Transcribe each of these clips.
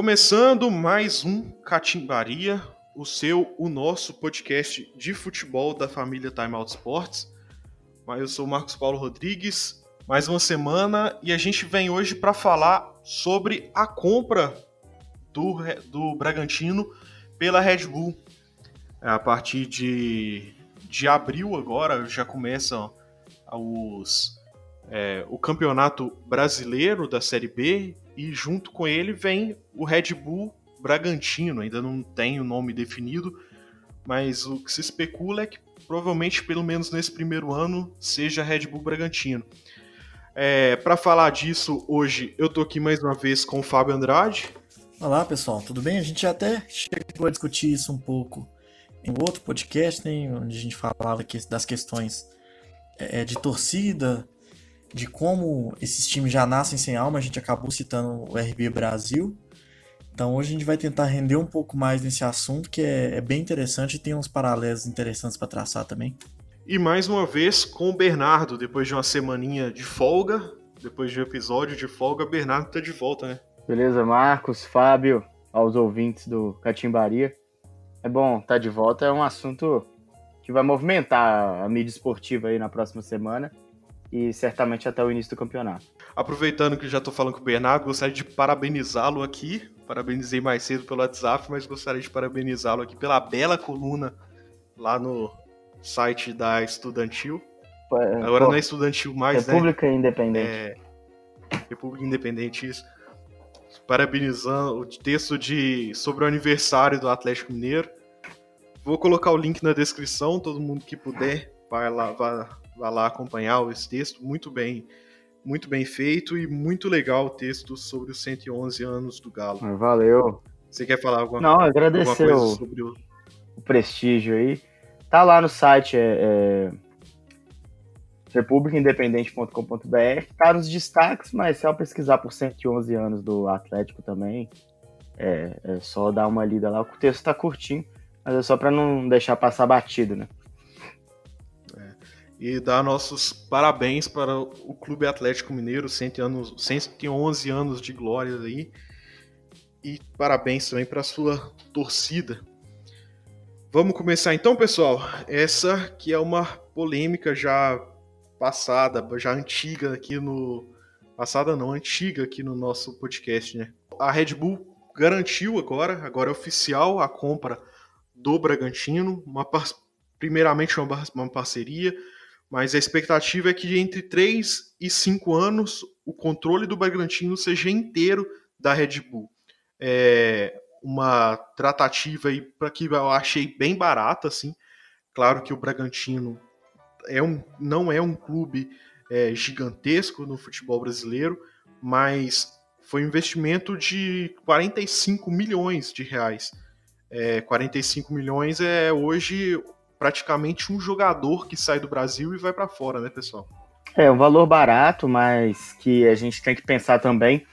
Começando mais um Catimbaria, o seu, o nosso podcast de futebol da família Time Out Sports. Eu sou o Marcos Paulo Rodrigues, mais uma semana e a gente vem hoje para falar sobre a compra do, do Bragantino pela Red Bull. A partir de, de abril agora já começam os, é, o campeonato brasileiro da Série B e junto com ele vem o Red Bull Bragantino. Ainda não tem o nome definido, mas o que se especula é que provavelmente, pelo menos nesse primeiro ano, seja Red Bull Bragantino. É, Para falar disso, hoje eu tô aqui mais uma vez com o Fábio Andrade. Olá pessoal, tudo bem? A gente até chegou a discutir isso um pouco em outro podcast, né, onde a gente falava das questões é, de torcida, de como esses times já nascem sem alma, a gente acabou citando o RB Brasil. Então hoje a gente vai tentar render um pouco mais nesse assunto, que é, é bem interessante e tem uns paralelos interessantes para traçar também. E mais uma vez com o Bernardo, depois de uma semaninha de folga, depois de um episódio de folga, Bernardo está de volta, né? Beleza, Marcos, Fábio, aos ouvintes do Catimbaria. É bom estar tá de volta, é um assunto que vai movimentar a mídia esportiva aí na próxima semana e certamente até o início do campeonato. Aproveitando que já estou falando com o Bernardo, gostaria de parabenizá-lo aqui. Parabenizei mais cedo pelo WhatsApp, mas gostaria de parabenizá-lo aqui pela bela coluna lá no site da Estudantil. Agora Pô, não é Estudantil mais, República né? Independente. É... República Independente, isso. Parabenizando o texto de sobre o aniversário do Atlético Mineiro. Vou colocar o link na descrição, todo mundo que puder vai lá, vai, vai lá acompanhar esse texto, muito bem, muito bem feito e muito legal o texto sobre os 111 anos do Galo. Ah, valeu. Você quer falar alguma, Não, agradecer alguma coisa sobre o... o prestígio aí. Tá lá no site, é, é republicaindependente.com.br, tá nos destaques, mas se eu pesquisar por 111 anos do Atlético também, é, é só dar uma lida lá. O texto tá curtinho, mas é só para não deixar passar batido, né? E dar nossos parabéns para o Clube Atlético Mineiro, 111 anos de glória aí. E parabéns também para a sua torcida. Vamos começar então, pessoal. Essa que é uma polêmica já passada, já antiga aqui no. Passada não, antiga aqui no nosso podcast, né? A Red Bull garantiu agora, agora é oficial, a compra do Bragantino. Uma, primeiramente uma, uma parceria mas a expectativa é que entre 3 e 5 anos o controle do Bragantino seja inteiro da Red Bull. É uma tratativa aí para que eu achei bem barata, assim. Claro que o Bragantino é um, não é um clube é, gigantesco no futebol brasileiro, mas foi um investimento de 45 milhões de reais. É, 45 milhões é hoje praticamente um jogador que sai do Brasil e vai para fora, né, pessoal? É um valor barato, mas que a gente tem que pensar também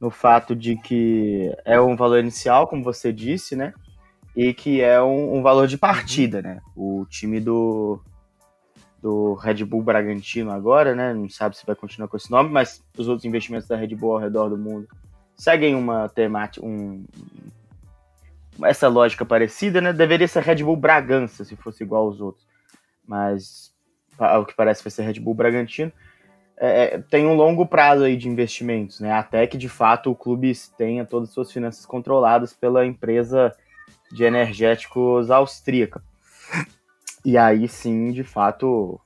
no fato de que é um valor inicial, como você disse, né? E que é um, um valor de partida, né? O time do, do Red Bull Bragantino agora, né? Não sabe se vai continuar com esse nome, mas os outros investimentos da Red Bull ao redor do mundo seguem uma temática, um, essa lógica parecida, né? Deveria ser Red Bull Bragança, se fosse igual aos outros. Mas, ao que parece, vai ser Red Bull Bragantino. É, é, tem um longo prazo aí de investimentos, né? Até que, de fato, o clube tenha todas as suas finanças controladas pela empresa de energéticos austríaca. E aí, sim, de fato,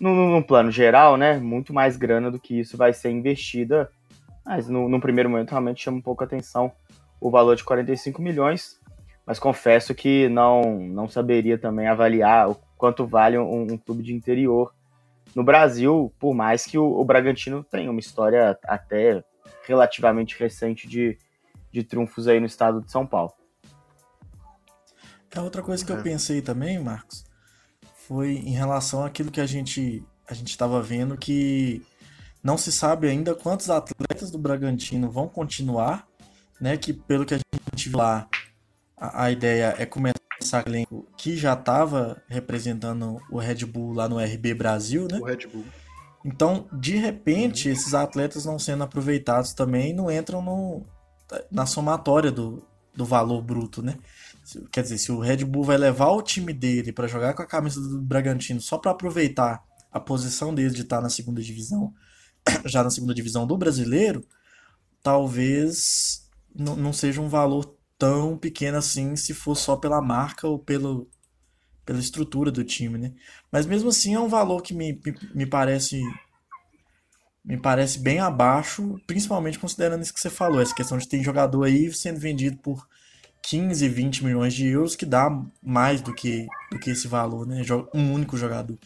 no, no plano geral, né? Muito mais grana do que isso vai ser investida. Mas, no, no primeiro momento, realmente chama um pouco a atenção o valor de 45 milhões mas confesso que não, não saberia também avaliar o quanto vale um, um clube de interior no Brasil, por mais que o, o, Bragantino tenha uma história até relativamente recente de, de triunfos aí no estado de São Paulo. É outra coisa que eu é. pensei também, Marcos, foi em relação àquilo que a gente a gente estava vendo que não se sabe ainda quantos atletas do Bragantino vão continuar, né? Que pelo que a gente viu lá, a, a ideia é começar o elenco que já estava representando o Red Bull lá no RB Brasil, né? O Red Bull. Então, de repente, esses atletas não sendo aproveitados também não entram no, na somatória do, do valor bruto, né? Quer dizer, se o Red Bull vai levar o time dele para jogar com a camisa do Bragantino só para aproveitar a posição dele de estar na segunda divisão, já na segunda divisão do brasileiro, talvez não seja um valor tão pequeno assim se for só pela marca ou pelo, pela estrutura do time, né? Mas mesmo assim é um valor que me, me, me parece me parece bem abaixo, principalmente considerando isso que você falou, essa questão de ter jogador aí sendo vendido por 15, 20 milhões de euros, que dá mais do que, do que esse valor, né? Um único jogador.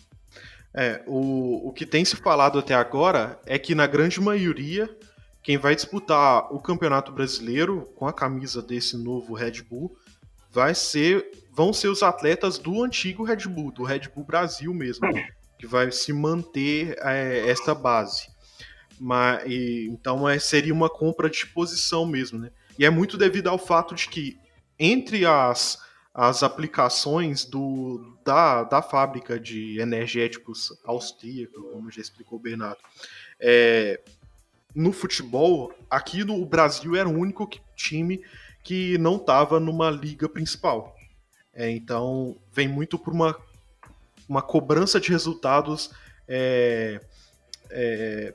É, o, o que tem se falado até agora é que na grande maioria quem vai disputar o Campeonato Brasileiro com a camisa desse novo Red Bull vai ser vão ser os atletas do antigo Red Bull, do Red Bull Brasil mesmo, que vai se manter é, essa base. Mas, e, então é, seria uma compra de posição mesmo, né? E é muito devido ao fato de que entre as, as aplicações do, da, da fábrica de energéticos austríaca, como já explicou o Bernardo, é, no futebol, aqui no Brasil era o único time que não estava numa liga principal. É, então, vem muito por uma, uma cobrança de resultados é, é,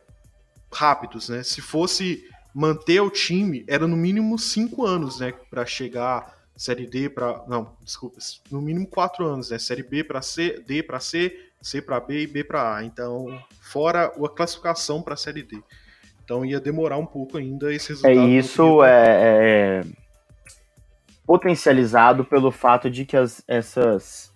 rápidos, né? Se fosse manter o time, era no mínimo cinco anos, né? Para chegar Série D para. Não, desculpa. No mínimo quatro anos, né? Série B para C, D para C, C para B e B para A. Então, fora a classificação para Série D. Então ia demorar um pouco ainda esse resultado. É isso é, é, potencializado pelo fato de que as, essas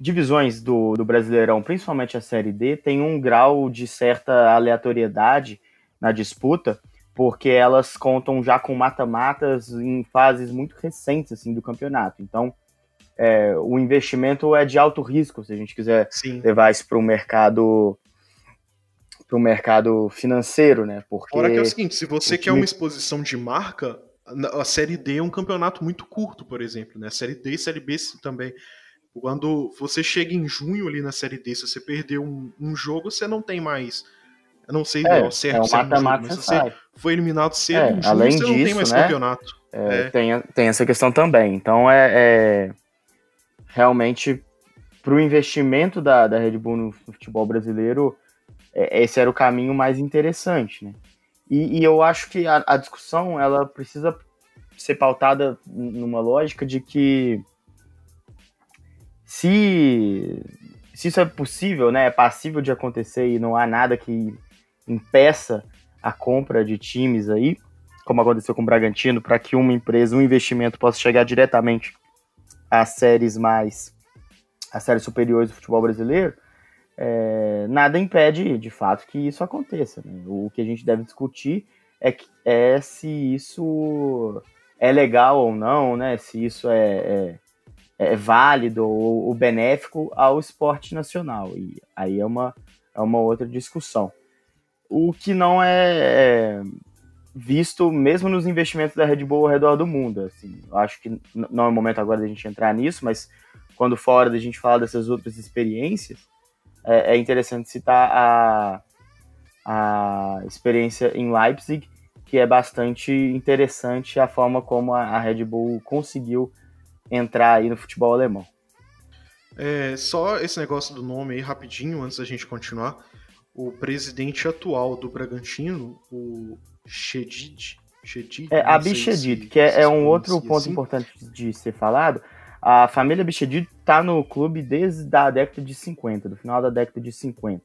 divisões do, do Brasileirão, principalmente a Série D, tem um grau de certa aleatoriedade na disputa porque elas contam já com mata-matas em fases muito recentes assim do campeonato. Então, é, o investimento é de alto risco, se a gente quiser Sim. levar isso para o mercado para o mercado financeiro, né? Porque Fora que é o seguinte, se você quer uma exposição de marca, a Série D é um campeonato muito curto, por exemplo, né? A Série D e Série B também. Quando você chega em junho ali na Série D, se você perder um, um jogo, você não tem mais eu não sei é, certo. É um mata-mata se você foi eliminado cedo, é, junho, além você disso, não tem mais né, campeonato. É, é. Tem, tem essa questão também. Então é, é realmente para o investimento da, da Red Bull no futebol brasileiro, é, esse era o caminho mais interessante, né? E, e eu acho que a, a, discussão ela precisa ser pautada numa lógica de que se, se isso é possível, né, é passível de acontecer e não há nada que impeça a compra de times aí, como aconteceu com o Bragantino, para que uma empresa, um investimento possa chegar diretamente às séries mais, às séries superiores do futebol brasileiro, é, nada impede, de fato, que isso aconteça. Né? O que a gente deve discutir é, que, é se isso é legal ou não, né? Se isso é, é, é válido ou, ou, benéfico ao esporte nacional. E aí é uma, é uma outra discussão o que não é, é visto mesmo nos investimentos da Red Bull ao redor do mundo. Assim, acho que não é o momento agora da gente entrar nisso, mas quando fora da gente falar dessas outras experiências, é, é interessante citar a, a experiência em Leipzig, que é bastante interessante a forma como a, Red Bull conseguiu entrar aí no futebol alemão. É, só esse negócio do nome aí rapidinho, antes da gente continuar o presidente atual do Bragantino, o Chedid. Chedid é, a Bichedid, se, que é, é um outro ponto assim. importante de ser falado. A família Bichedid está no clube desde a década de 50, do final da década de 50.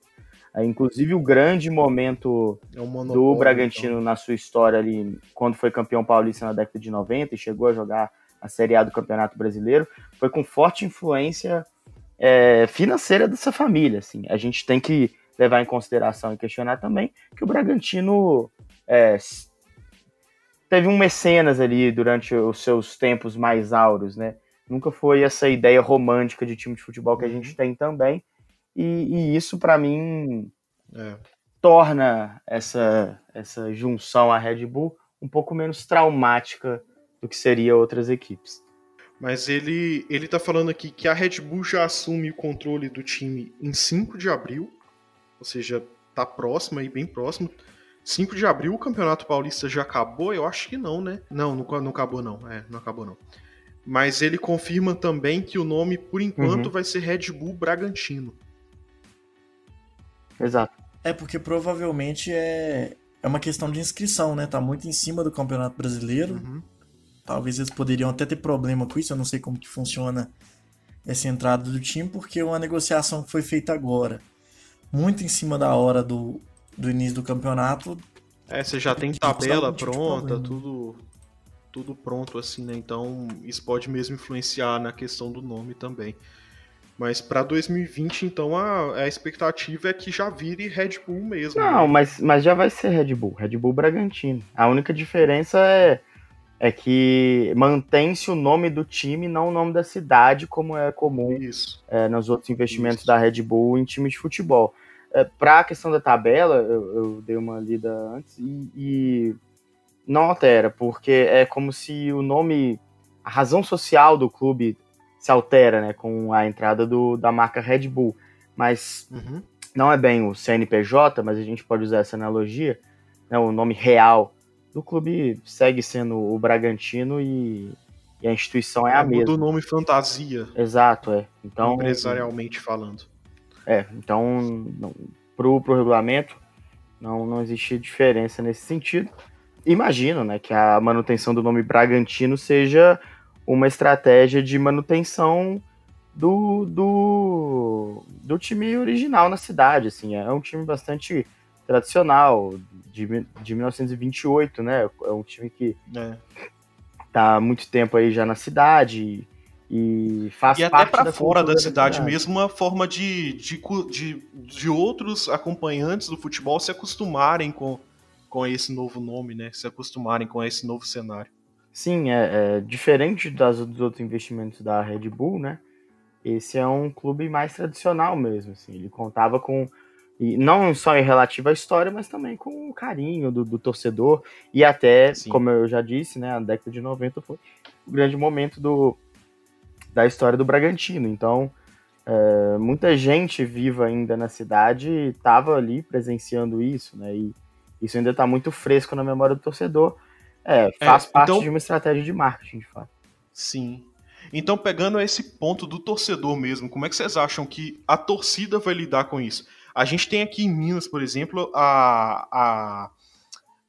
É, inclusive, o grande momento é um do Bragantino então. na sua história ali, quando foi campeão paulista na década de 90 e chegou a jogar a Série A do Campeonato Brasileiro, foi com forte influência é, financeira dessa família. Assim. A gente tem que levar em consideração e questionar também que o Bragantino é, teve um mecenas ali durante os seus tempos mais áureos, né? Nunca foi essa ideia romântica de time de futebol que a gente uhum. tem também. E, e isso, para mim, é. torna essa, essa junção à Red Bull um pouco menos traumática do que seria outras equipes. Mas ele, ele tá falando aqui que a Red Bull já assume o controle do time em 5 de abril ou seja, tá próximo aí, bem próximo. 5 de abril o Campeonato Paulista já acabou? Eu acho que não, né? Não, não, não acabou não. É, não acabou não. Mas ele confirma também que o nome, por enquanto, uhum. vai ser Red Bull Bragantino. Exato. É porque provavelmente é, é uma questão de inscrição, né? Tá muito em cima do Campeonato Brasileiro. Uhum. Talvez eles poderiam até ter problema com isso, eu não sei como que funciona essa entrada do time, porque uma negociação que foi feita agora, muito em cima da hora do, do início do campeonato. É, você já tem tabela pronta, tudo tudo pronto assim, né? Então isso pode mesmo influenciar na questão do nome também. Mas para 2020, então, a, a expectativa é que já vire Red Bull mesmo. Não, né? mas, mas já vai ser Red Bull, Red Bull Bragantino. A única diferença é, é que mantém-se o nome do time, não o nome da cidade, como é comum é, nos outros investimentos Isso. da Red Bull em times de futebol. É, para a questão da tabela, eu, eu, dei uma lida antes e, e não altera, porque é como se o nome, a razão social do clube se altera, né, com a entrada do, da marca Red Bull. Mas uhum. não é bem o CNPJ, mas a gente pode usar essa analogia, né, o nome real do clube segue sendo o Bragantino e, e a instituição é, é a mesma. do nome fantasia. Exato, é. Então, empresarialmente falando. É, então, pro, pro regulamento, não, não existe diferença nesse sentido imagino, né, que a manutenção do nome Bragantino seja uma estratégia de manutenção do, do, do time original na cidade, assim, é um time bastante tradicional, de, de 1928, né, é um time que é. tá há muito tempo aí já na cidade e faz e parte até para fora da cidade, da cidade. mesmo uma forma de, de, de, de outros acompanhantes do futebol se acostumarem com com esse novo nome, né? Se acostumarem com esse novo cenário. Sim, é, é diferente das, dos outros investimentos da Red Bull, né? Esse é um clube mais tradicional mesmo, assim. Ele contava com e não só em relativo à história, mas também com o carinho do, do torcedor e até, Sim. como eu já disse, né, a década de 90 foi o grande momento do, da história do Bragantino. Então, é, muita gente viva ainda na cidade estava ali presenciando isso, né? E isso ainda está muito fresco na memória do torcedor. É, faz é, parte então... de uma estratégia de marketing, de fato. Sim. Então, pegando esse ponto do torcedor mesmo, como é que vocês acham que a torcida vai lidar com isso? A gente tem aqui em Minas, por exemplo, a, a,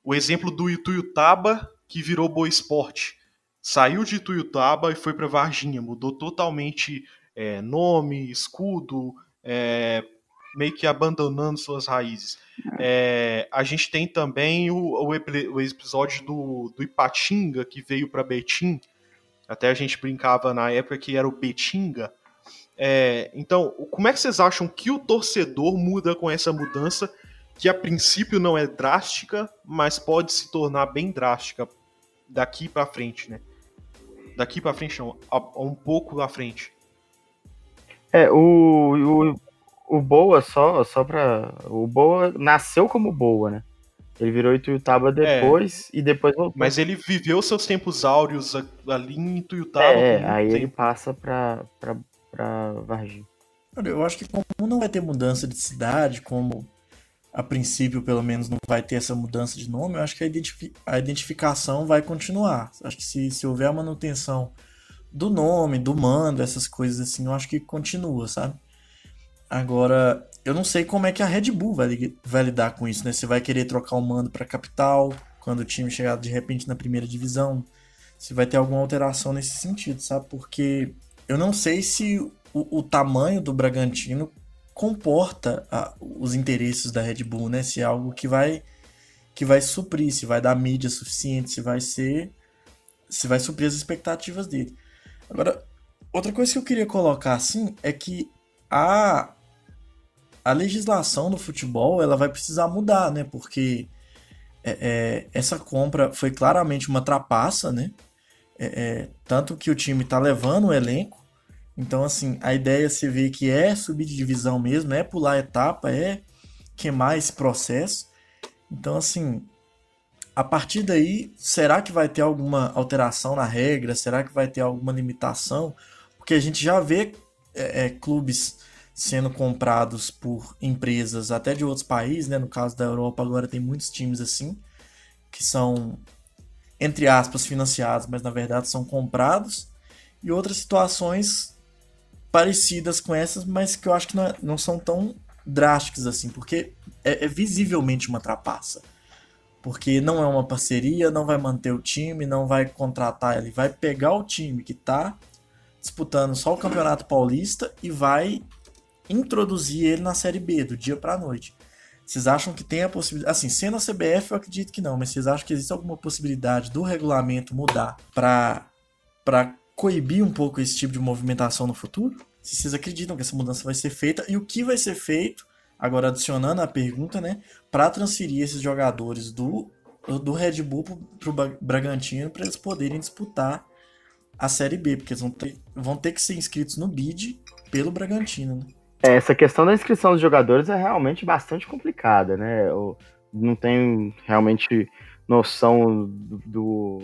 o exemplo do Ituiutaba, que virou Boa Esporte. Saiu de Ituiutaba e foi para Varginha, mudou totalmente é, nome, escudo, é, meio que abandonando suas raízes. É, a gente tem também o, o, o episódio do, do Ipatinga, que veio para Betim. Até a gente brincava na época que era o Betinga. É, então, como é que vocês acham que o torcedor muda com essa mudança, que a princípio não é drástica, mas pode se tornar bem drástica daqui para frente, né? Daqui para frente, não, um pouco à frente. É, o, o, o Boa, só, só pra. O Boa nasceu como Boa, né? Ele virou Ituiutaba é. depois é, e depois voltou. Mas ele viveu seus tempos áureos ali em Ituiutaba. É, aí tempo. ele passa pra, pra, pra Varginha. Eu acho que como não vai ter mudança de cidade, como a princípio pelo menos não vai ter essa mudança de nome, eu acho que a, identifi a identificação vai continuar. Acho que se, se houver a manutenção do nome, do mando, essas coisas assim, eu acho que continua, sabe? Agora, eu não sei como é que a Red Bull vai, vai lidar com isso, né? Você vai querer trocar o mando para capital quando o time chegar de repente na primeira divisão? Se vai ter alguma alteração nesse sentido, sabe? Porque eu não sei se o, o tamanho do Bragantino comporta a, os interesses da Red Bull, né? Se é algo que vai que vai suprir, se vai dar mídia suficiente, se vai ser se vai suprir as expectativas dele. Agora, outra coisa que eu queria colocar assim é que a a legislação do futebol ela vai precisar mudar, né? Porque é, é, essa compra foi claramente uma trapaça, né? É, é tanto que o time está levando o elenco. Então, assim, a ideia se vê que é subir de divisão mesmo, é pular etapa, é queimar esse processo. Então, assim, a partir daí, será que vai ter alguma alteração na regra? Será que vai ter alguma limitação? Porque a gente já vê é, é clubes sendo comprados por empresas até de outros países, né? No caso da Europa agora tem muitos times assim que são entre aspas financiados, mas na verdade são comprados. E outras situações parecidas com essas, mas que eu acho que não, é, não são tão drásticas assim, porque é, é visivelmente uma trapaça. Porque não é uma parceria, não vai manter o time, não vai contratar, ele. Vai pegar o time que está disputando só o Campeonato Paulista e vai introduzir ele na Série B, do dia para a noite. Vocês acham que tem a possibilidade. Assim, sendo a CBF, eu acredito que não, mas vocês acham que existe alguma possibilidade do regulamento mudar para coibir um pouco esse tipo de movimentação no futuro? Se vocês acreditam que essa mudança vai ser feita e o que vai ser feito Agora, adicionando a pergunta, né? Para transferir esses jogadores do, do Red Bull para o Bragantino para eles poderem disputar a Série B, porque eles vão ter, vão ter que ser inscritos no BID pelo Bragantino. Né? Essa questão da inscrição dos jogadores é realmente bastante complicada, né? Eu não tenho realmente noção do, do,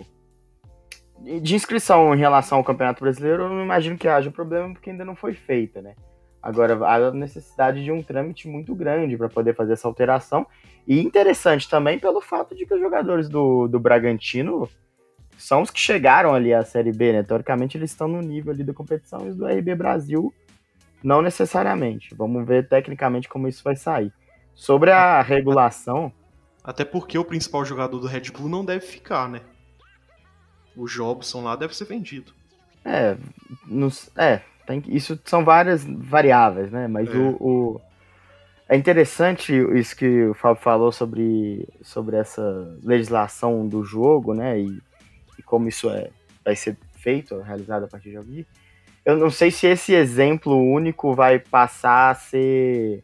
de inscrição em relação ao Campeonato Brasileiro. Eu não imagino que haja problema porque ainda não foi feita, né? Agora, há necessidade de um trâmite muito grande para poder fazer essa alteração. E interessante também pelo fato de que os jogadores do, do Bragantino são os que chegaram ali à Série B, né? Teoricamente, eles estão no nível ali da competição e do RB Brasil, não necessariamente. Vamos ver tecnicamente como isso vai sair. Sobre a regulação. Até porque o principal jogador do Red Bull não deve ficar, né? O Jobson lá deve ser vendido. É, nos, é tem, isso são várias variáveis, né? Mas é. o, o, é interessante isso que o Fábio falou sobre, sobre essa legislação do jogo, né? E, e como isso é, vai ser feito, realizado a partir de alguém. Eu não sei se esse exemplo único vai passar a ser.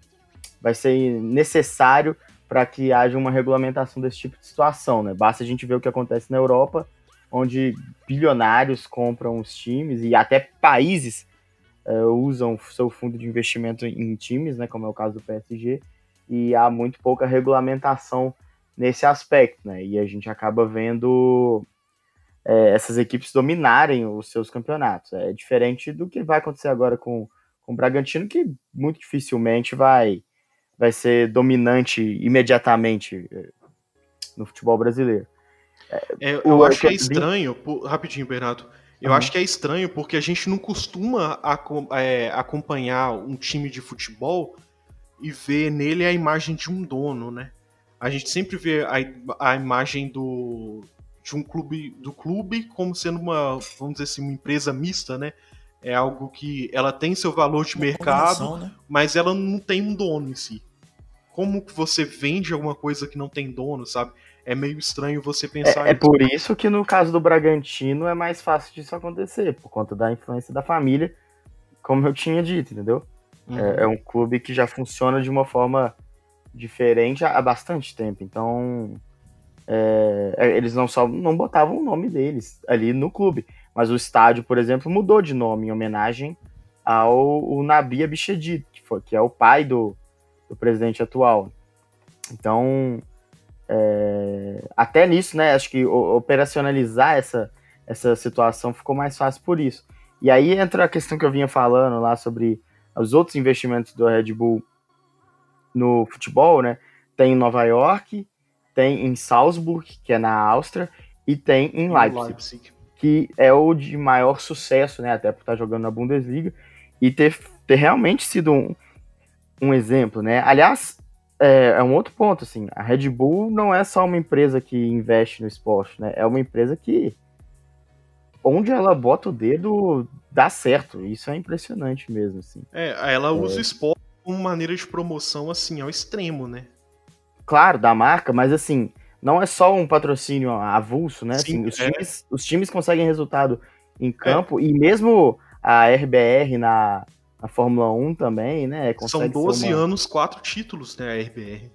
vai ser necessário para que haja uma regulamentação desse tipo de situação, né? Basta a gente ver o que acontece na Europa, onde bilionários compram os times e até países uh, usam seu fundo de investimento em times, né, como é o caso do PSG, e há muito pouca regulamentação nesse aspecto, né? E a gente acaba vendo é, essas equipes dominarem os seus campeonatos. É diferente do que vai acontecer agora com, com o Bragantino, que muito dificilmente vai, vai ser dominante imediatamente é, no futebol brasileiro. É, eu o, acho que é estranho, rapidinho, Bernardo, eu uhum. acho que é estranho porque a gente não costuma é, acompanhar um time de futebol e ver nele a imagem de um dono, né? A gente sempre vê a, a imagem do, de um clube do clube como sendo uma, vamos dizer assim, uma empresa mista, né? É algo que ela tem seu valor de uma mercado, né? mas ela não tem um dono em si. Como que você vende alguma coisa que não tem dono, sabe? é meio estranho você pensar é, é por isso que no caso do Bragantino é mais fácil disso acontecer, por conta da influência da família, como eu tinha dito, entendeu? Uhum. É, é, um clube que já funciona de uma forma diferente há, bastante tempo, então é, é, eles não só não botavam o nome deles ali no clube, mas o estádio, por exemplo, mudou de nome em homenagem ao Nabi Abichedid, que, foi, que é o pai do, do presidente atual. Então, é, até nisso, né? Acho que operacionalizar essa, essa situação ficou mais fácil por isso. E aí entra a questão que eu vinha falando lá sobre os outros investimentos do Red Bull no futebol, né? Tem em Nova York, tem em Salzburg, que é na Áustria, e tem em Leipzig, Leipzig, que é o de maior sucesso, né? Até por estar jogando na Bundesliga e ter, ter realmente sido um, um exemplo, né? Aliás, é, é, um outro ponto, assim, a Red Bull não é só uma empresa que investe no esporte, né? É uma empresa que onde ela bota o dedo dá certo. Isso é impressionante mesmo, assim. É, ela usa o esporte como maneira de promoção, assim, ao extremo, né? Claro, da marca, mas assim, não é só um patrocínio avulso, né? Sim, assim, os, é. times, os times conseguem resultado em campo é. e mesmo a RBR na, a Fórmula 1 também, né? São 12 uma... anos, quatro títulos, né, a RBR.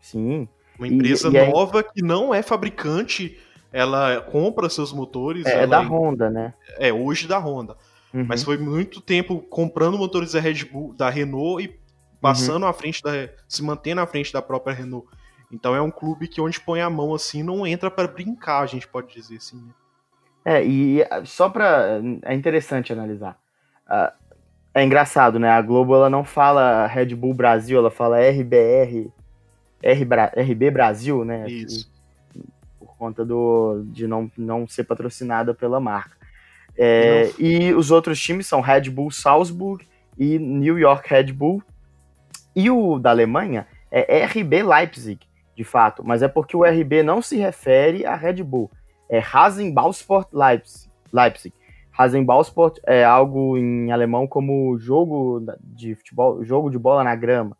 Sim. Uma empresa e, e nova que não é fabricante, ela compra seus motores. É, é da Honda, né? É, hoje da Honda. Uhum. Mas foi muito tempo comprando motores da Red Bull, da Renault e passando uhum. à frente da. se mantendo à frente da própria Renault. Então é um clube que onde põe a mão assim não entra para brincar, a gente pode dizer assim. Né? É, e só para é interessante analisar. Uh, É engraçado, né? A Globo ela não fala Red Bull Brasil, ela fala RBR, RB Brasil, né? Isso. Por conta do, de não, não ser patrocinada pela marca. É, e os outros times são Red Bull Salzburg e New York Red Bull. E o da Alemanha é RB Leipzig, de fato, mas é porque o RB não se refere a Red Bull. É Rasenballsport Leipzig. Leipzig. Rasenballsport é algo em alemão como jogo de futebol, jogo de bola na grama.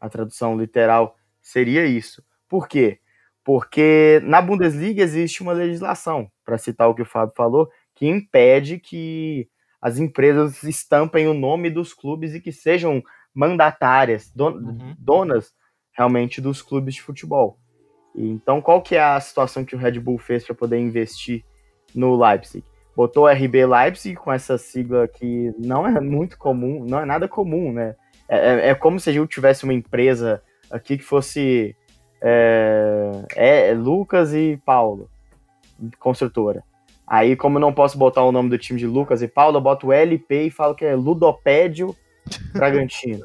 A tradução literal seria isso. Por quê? Porque na Bundesliga existe uma legislação, para citar o que o Fábio falou, que impede que as empresas estampem o nome dos clubes e que sejam mandatárias, don uhum. donas realmente dos clubes de futebol. Então, qual que é a situação que o Red Bull fez para poder investir no Leipzig? Botou RB Leipzig com essa sigla que não é muito comum, não é nada comum, né? É, é, é como se a gente tivesse uma empresa aqui que fosse é, é, Lucas e Paulo, construtora. Aí, como eu não posso botar o nome do time de Lucas e Paulo, eu boto o LP e falo que é Ludopédio Bragantino.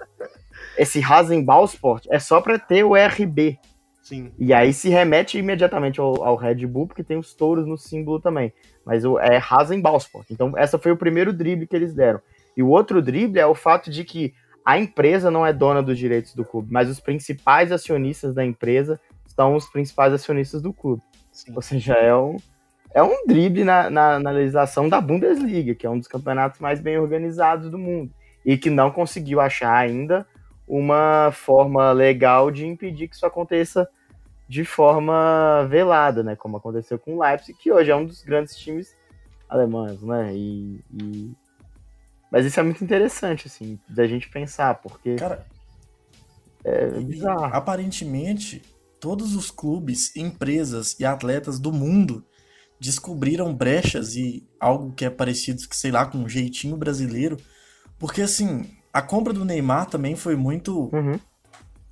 Esse Rasenballsport é só para ter o RB. Sim. E aí se remete imediatamente ao, ao, Red Bull, porque tem os touros no símbolo também. Mas o, é Rasenballsport. Então, essa foi o primeiro drible que eles deram. E o outro drible é o fato de que a empresa não é dona dos direitos do clube, mas os principais acionistas da empresa são os principais acionistas do clube. Sim. Ou seja, é um, é um drible na, na, na, legislação da Bundesliga, que é um dos campeonatos mais bem organizados do mundo, e que não conseguiu achar ainda uma forma legal de impedir que isso aconteça de forma velada, né? Como aconteceu com o Leipzig, que hoje é um dos grandes times alemães, né? E, e... Mas isso é muito interessante, assim, da gente pensar, porque. Cara, é bizarro. Aparentemente, todos os clubes, empresas e atletas do mundo descobriram brechas e algo que é parecido, que sei lá, com um jeitinho brasileiro. Porque assim, a compra do Neymar também foi muito uhum.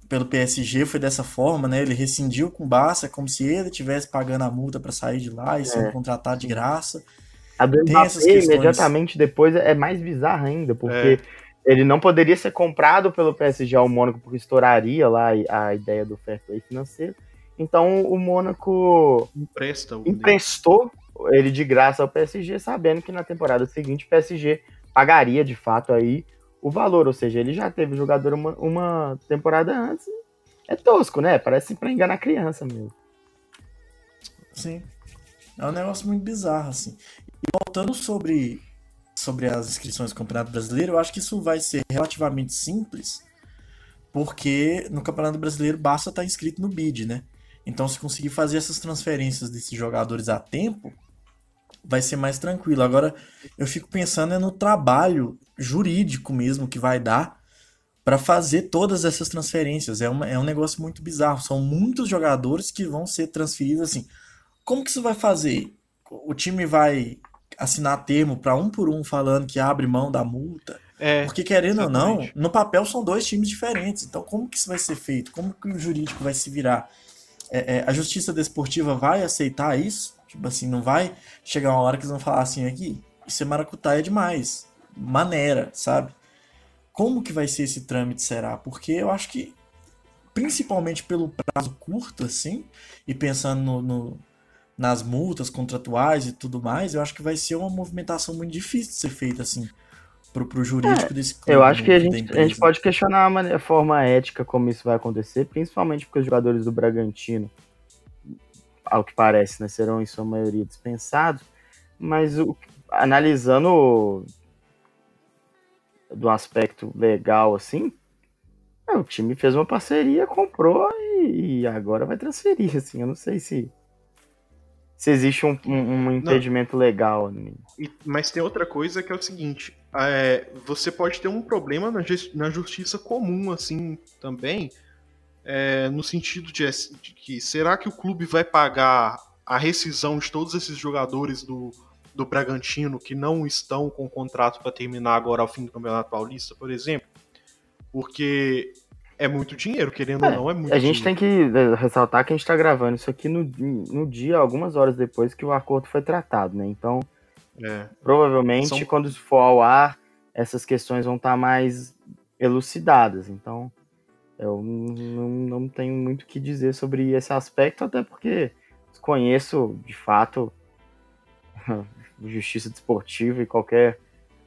pelo PSG, foi dessa forma, né? Ele rescindiu com o Barça, como se ele estivesse pagando a multa para sair de lá e é. ser contratado de graça. A do Mbappé, questões... imediatamente depois, é mais bizarra ainda, porque é. ele não poderia ser comprado pelo PSG ao Mônaco, porque estouraria lá a ideia do fair play financeiro. Então o Mônaco Empresta emprestou ele de graça ao PSG, sabendo que na temporada seguinte o PSG pagaria de fato aí o valor, ou seja, ele já teve jogador uma, uma temporada antes. É tosco, né? Parece para enganar criança mesmo. Sim. É um negócio muito bizarro, assim. E voltando sobre, sobre as inscrições do Campeonato Brasileiro, eu acho que isso vai ser relativamente simples, porque no Campeonato Brasileiro basta estar inscrito no BID, né? Então, se conseguir fazer essas transferências desses jogadores a tempo, vai ser mais tranquilo. Agora, eu fico pensando é no trabalho jurídico mesmo que vai dar para fazer todas essas transferências. É, uma, é um negócio muito bizarro. São muitos jogadores que vão ser transferidos assim. Como que isso vai fazer? O time vai assinar termo para um por um falando que abre mão da multa? É, Porque querendo exatamente. ou não, no papel são dois times diferentes. Então, como que isso vai ser feito? Como que o jurídico vai se virar? é, é, a justiça desportiva vai aceitar isso? Tipo assim, não vai chegar uma hora que eles vão falar assim aqui, isso é maracutaia demais, maneira, sabe? Como que vai ser esse trâmite, será? Porque eu acho que, principalmente pelo prazo curto, assim, e pensando no, no, nas multas contratuais e tudo mais, eu acho que vai ser uma movimentação muito difícil de ser feita, assim, pro, pro jurídico é, desse. Eu acho que a gente, a gente pode questionar a, maneira, a forma ética como isso vai acontecer, principalmente porque os jogadores do Bragantino, ao que parece, né, serão em sua maioria dispensados, mas o, analisando do aspecto legal assim, é, o time fez uma parceria, comprou e, e, agora vai transferir, assim, eu não sei se se existe um, um, um impedimento não. legal. Né? Mas tem outra coisa que é o seguinte: é, você pode ter um problema na, na justiça comum, assim, também, é, no sentido de, de, que será que o clube vai pagar a rescisão de todos esses jogadores do, do Bragantino que não estão com contrato para terminar agora ao fim do Campeonato Paulista, por exemplo? Porque é muito dinheiro, querendo é, ou não, é muito A gente dinheiro. tem que é, ressaltar que a gente está gravando isso aqui no, no dia, algumas horas depois que o acordo foi tratado, né? Então, é. provavelmente, São... quando for ao ar, essas questões vão estar tá mais elucidadas. Então, eu não, não tenho muito o que dizer sobre esse aspecto, até porque conheço, de fato, justiça desportiva e qualquer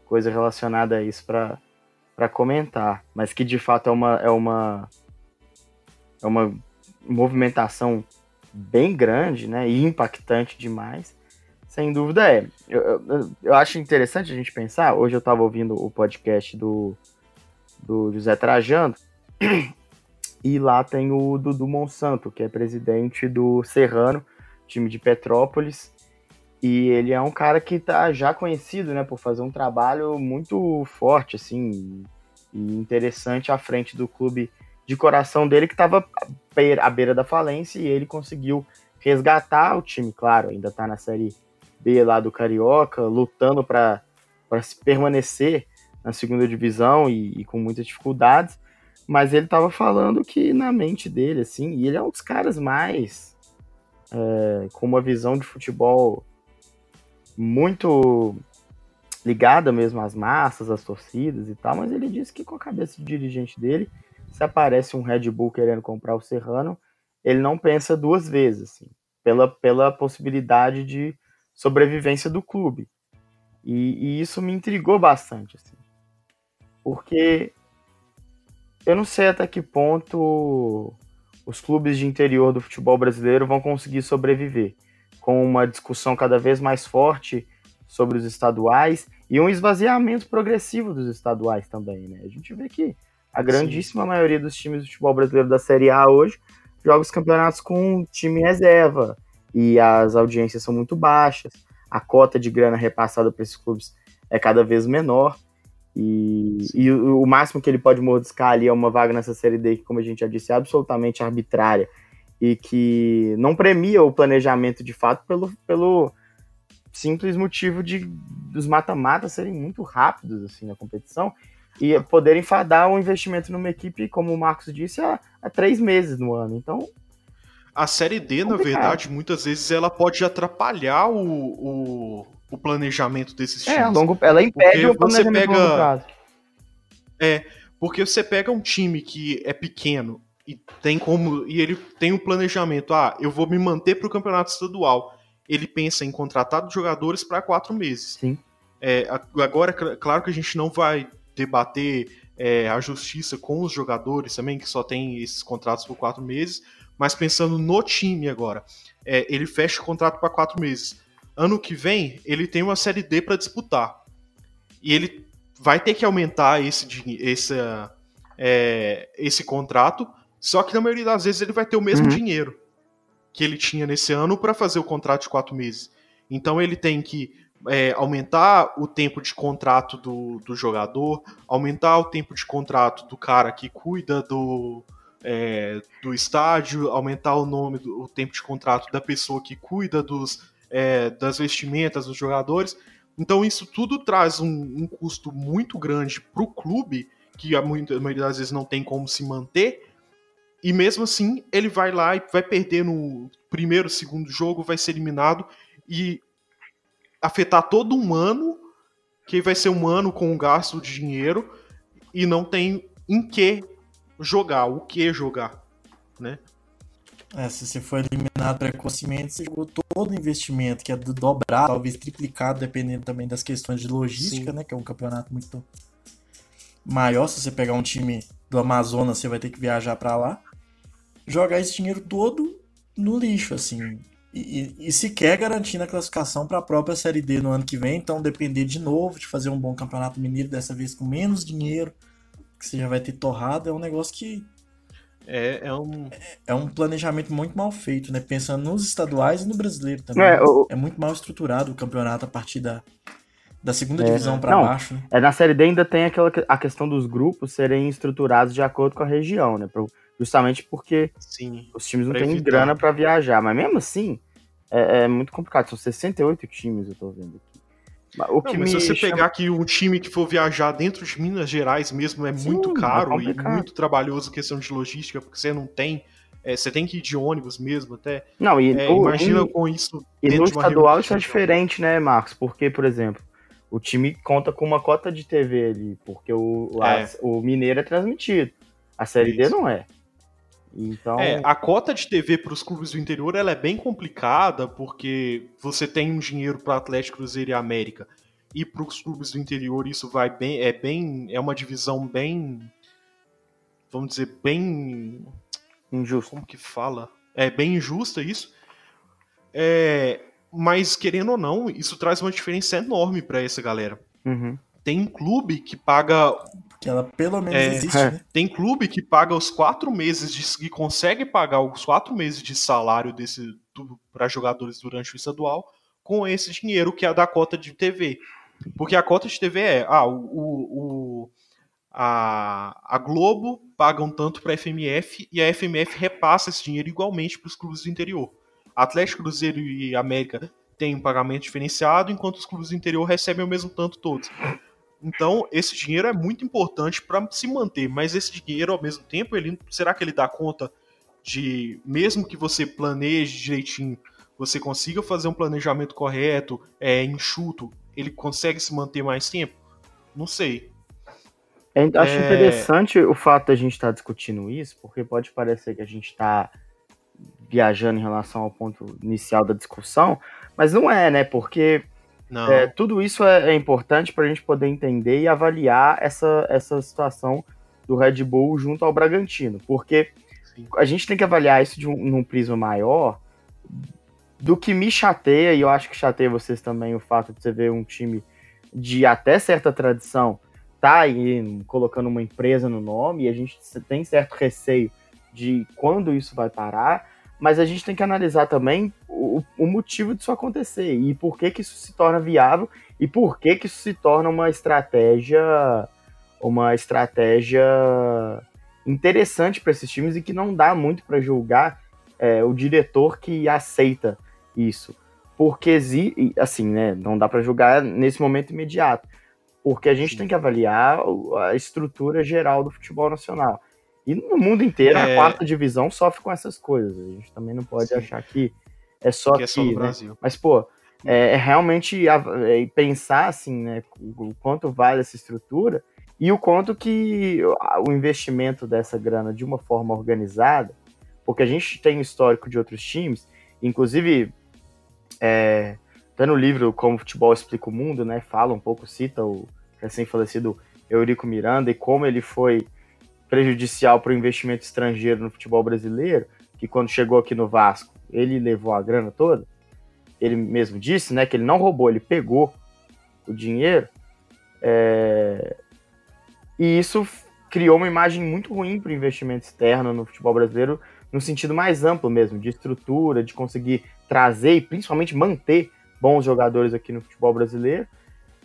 coisa relacionada a isso para comentar. Mas que, de fato, é uma, é uma, é uma movimentação bem grande né, e impactante demais. Sem dúvida é. Eu, eu, eu acho interessante a gente pensar. Hoje eu estava ouvindo o podcast do, do José Trajano. E lá tem o Dudu Monsanto, que é presidente do Serrano, time de Petrópolis. E ele é um cara que tá já conhecido, né, por fazer um trabalho muito forte, assim, e interessante à frente do clube de coração dele, que estava à beira da falência, e ele conseguiu resgatar o time, claro, ainda tá na Série B lá do Carioca, lutando para permanecer na segunda divisão e, e com muitas dificuldades, mas ele tava falando que na mente dele, assim, e ele é um dos caras mais é, com uma visão de futebol muito ligada mesmo às massas, às torcidas e tal, mas ele disse que com a cabeça de dirigente dele, se aparece um Red Bull querendo comprar o Serrano, ele não pensa duas vezes, assim, pela, pela possibilidade de sobrevivência do clube. E, e isso me intrigou bastante, assim, porque eu não sei até que ponto os clubes de interior do futebol brasileiro vão conseguir sobreviver com uma discussão cada vez mais forte sobre os estaduais e um esvaziamento progressivo dos estaduais também, né? A gente vê que a grandíssima Sim. maioria dos times do futebol brasileiro da Série A hoje joga os campeonatos com time reserva e as audiências são muito baixas, a cota de grana repassada para esses clubes é cada vez menor. E, e o, o, máximo que ele pode mordiscar ali é uma vaga nessa série D, que, como a gente já disse, é absolutamente arbitrária e que não premia o planejamento de fato pelo, pelo simples motivo de dos mata-matas serem muito rápidos assim na competição e poderem fadar um investimento numa equipe, como o Marcos disse, há, há três meses no ano. Então. A série D, é na verdade, muitas vezes ela pode atrapalhar o, o o planejamento desses times. É, longo, ela impede o planejamento pega, longo prazo. É, porque você pega um time que é pequeno e tem como e ele tem um planejamento, ah, eu vou me manter para o campeonato estadual. Ele pensa em contratar jogadores para quatro meses. Sim. É, agora, claro que a gente não vai debater é, a justiça com os jogadores também, que só tem esses contratos por quatro meses, mas pensando no time agora, é, ele fecha o contrato para quatro meses ano que vem ele tem uma série D para disputar. E ele vai ter que aumentar esse, esse, é, esse contrato, só que na maioria das vezes ele vai ter o mesmo uhum. dinheiro que ele tinha nesse ano para fazer o contrato de quatro meses. Então ele tem que é, aumentar o tempo de contrato do, do jogador, aumentar o tempo de contrato do cara que cuida do, é, do estádio, aumentar o nome do o tempo de contrato da pessoa que cuida dos é, das vestimentas dos jogadores. Então isso tudo traz um, um custo muito grande para o clube, que a, maioria das vezes não tem como se manter, e mesmo assim ele vai lá e vai perder no primeiro, segundo jogo, vai ser eliminado e afetar todo um ano, que vai ser um ano com um gasto de dinheiro e não tem em que jogar, o que jogar, né? É, se você for eliminado precocemente, você jogou todo o investimento, que é dobrado, talvez triplicado, dependendo também das questões de logística, Sim. né? Que é um campeonato muito maior. Se você pegar um time do Amazonas, você vai ter que viajar para lá. Jogar esse dinheiro todo no lixo, assim. E, e, e sequer garantindo a classificação para a própria Série D no ano que vem. Então, depender de novo de fazer um bom campeonato mineiro, dessa vez com menos dinheiro, que você já vai ter torrado, é um negócio que é, é, um... é um planejamento muito mal feito, né? Pensando nos estaduais e no brasileiro também. É, o... é muito mal estruturado o campeonato a partir da, da segunda é, divisão para baixo. Né? É, na Série D ainda tem aquela, a questão dos grupos serem estruturados de acordo com a região, né? Justamente porque Sim, os times não têm grana para viajar. Mas mesmo assim, é, é, muito complicado. São 68 times, eu tô vendo aqui. O que não, mas se você chama... pegar que um time que for viajar dentro de Minas Gerais mesmo é Sim, muito é caro é e muito trabalhoso questão de logística, porque você não tem. É, você tem que ir de ônibus mesmo até. Não, e é, imagina com isso. E no estadual isso é diferente, né, Marcos? Porque, por exemplo, O time conta com uma cota de TV ali, porque o, É. a- o Mineiro é transmitido. A Série D Isso. não é. Então, É, a cota de TV para os clubes do interior ela é bem complicada, porque você tem um dinheiro para Atlético, Cruzeiro e América. E para os clubes do interior isso vai bem, é bem, é uma divisão bem, vamos dizer, bem, injusto. como que fala? É bem injusta isso. É, mas querendo ou não, isso traz uma diferença enorme para essa galera. Uhum. Tem um clube que paga ela pelo menos É. existe, É. né? Tem clube que paga os quatro meses de que consegue pagar os quatro meses de salário desse para jogadores durante o estadual com esse dinheiro que é da cota de TV. Porque a cota de TV é ah, o, o- o- a, a Globo paga um tanto para a FMF e a FMF repassa esse dinheiro igualmente para os clubes do interior. Atlético, Cruzeiro e América têm um pagamento diferenciado, enquanto os clubes do interior recebem o mesmo tanto todos. Então, esse dinheiro é muito importante para se manter, mas esse dinheiro, ao mesmo tempo, ele será que ele dá conta de, mesmo que você planeje direitinho, você consiga fazer um planejamento correto, é, enxuto, ele consegue se manter mais tempo? Não sei. É, acho É. interessante o fato da gente estar discutindo isso, porque pode parecer que a gente está viajando em relação ao ponto inicial da discussão, mas não é, né? Porque Não. É, tudo isso é, é importante para a gente poder entender e avaliar essa, essa situação do Red Bull junto ao Bragantino, porque Sim. a gente tem que avaliar isso de um, num prisma maior do que me chateia, e eu acho que chateia vocês também o fato de você ver um time de até certa tradição tá aí colocando uma empresa no nome, e a gente tem certo receio de quando isso vai parar, mas a gente tem que analisar também o, o motivo disso acontecer e por que que isso se torna viável e por que que isso se torna uma estratégia uma estratégia interessante para esses times e que não dá muito para julgar é, o diretor que aceita isso. Porque assim né não dá para julgar nesse momento imediato. Porque a gente Sim. tem que avaliar a estrutura geral do futebol nacional e no mundo inteiro a É. quarta divisão sofre com essas coisas a gente também não pode Sim. achar que é só que aqui é só no né? Brasil. Mas, pô, é, é realmente a- é pensar, assim, né, o quanto vale essa estrutura e o quanto que a- o investimento dessa grana de uma forma organizada, porque a gente tem histórico de outros times, inclusive, é, até no livro Como o Futebol Explica o Mundo, né, fala um pouco, cita o recém-falecido Eurico Miranda e como ele foi prejudicial para o investimento estrangeiro no futebol brasileiro, que quando chegou aqui no Vasco, ele levou a grana toda, ele mesmo disse, né, que ele não roubou, ele pegou o dinheiro, é, e isso criou uma imagem muito ruim para o investimento externo no futebol brasileiro, no sentido mais amplo mesmo, de estrutura, de conseguir trazer e principalmente manter bons jogadores aqui no futebol brasileiro.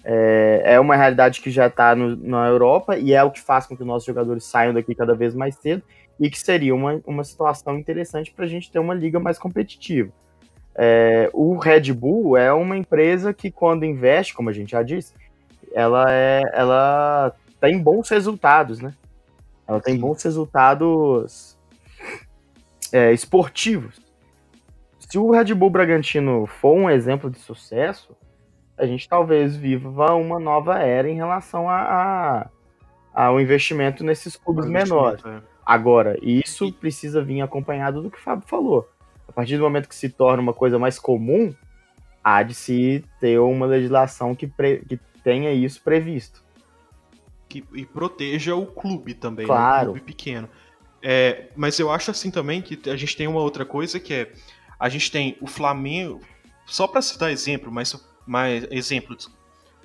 É, é uma realidade que já está na Europa e é o que faz com que os nossos jogadores saiam daqui cada vez mais cedo e que seria uma, uma situação interessante para a gente ter uma liga mais competitiva. É, o Red Bull é uma empresa que, quando investe, como a gente já disse, ela, é, ela tem bons resultados, né? Ela tem bons resultados é, esportivos. Se o Red Bull Bragantino for um exemplo de sucesso, a gente talvez viva uma nova era em relação a, a- ao investimento nesses clubes menores. É. Agora, isso precisa vir acompanhado do que o Fábio falou. A partir do momento que se torna uma coisa mais comum, há de se ter uma legislação que, pre- que tenha isso previsto. que, e proteja o clube também, né? Claro. o clube pequeno. É, mas eu acho assim também que a gente tem uma outra coisa que é a gente tem o Flamengo, só para citar exemplo, mas mais exemplos,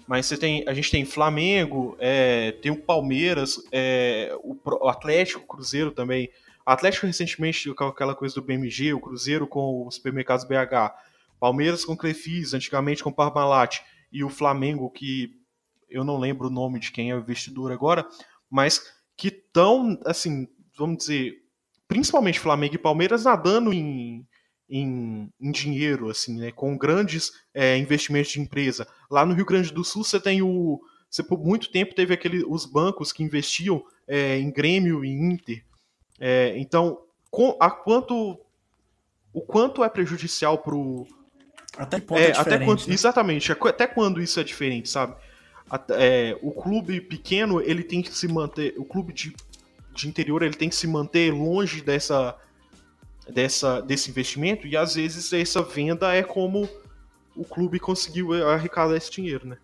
mas você tem a gente tem Flamengo, é, tem o Palmeiras, é, o, o Atlético, o Cruzeiro também. O Atlético recentemente com aquela coisa do BMG, o Cruzeiro com os supermercados BH, Palmeiras com Crefis, antigamente com Parmalat e o Flamengo que eu não lembro o nome de quem é o investidor agora, mas que estão, assim, vamos dizer, principalmente Flamengo e Palmeiras nadando em, em, em dinheiro, assim, né, com grandes é, investimentos de empresa. Lá no Rio Grande do Sul você tem o, você por muito tempo teve aquele, os bancos que investiam é, em Grêmio e Inter. É, então, com, a quanto o quanto é prejudicial pro Até é, é, até quando, né? exatamente, até quando isso é diferente, sabe? é, o clube pequeno ele tem que se manter, o clube de, de interior ele tem que se manter longe dessa, dessa desse investimento e às vezes essa venda é como o clube conseguiu arrecadar esse dinheiro, né?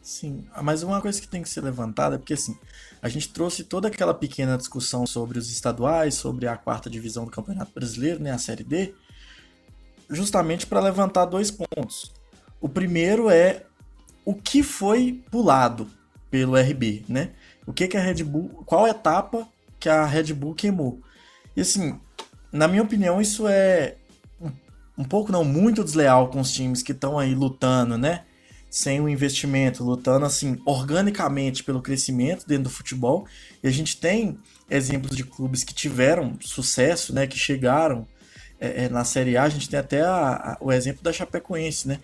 Sim, mas uma coisa que tem que ser levantada é porque assim, a gente trouxe toda aquela pequena discussão sobre os estaduais, sobre a quarta divisão do Campeonato Brasileiro, né, a Série D, justamente para levantar dois pontos. O primeiro é o que foi pulado pelo RB, né? O que que a Red Bull, qual etapa que a Red Bull queimou? E assim, na minha opinião, isso é um pouco não muito desleal com os times que estão aí lutando, né? Sem o investimento, lutando assim organicamente pelo crescimento dentro do futebol. E a gente tem exemplos de clubes que tiveram sucesso, né? Que chegaram é, é, na Série A. A gente tem até a, a, o exemplo da Chapecoense, né?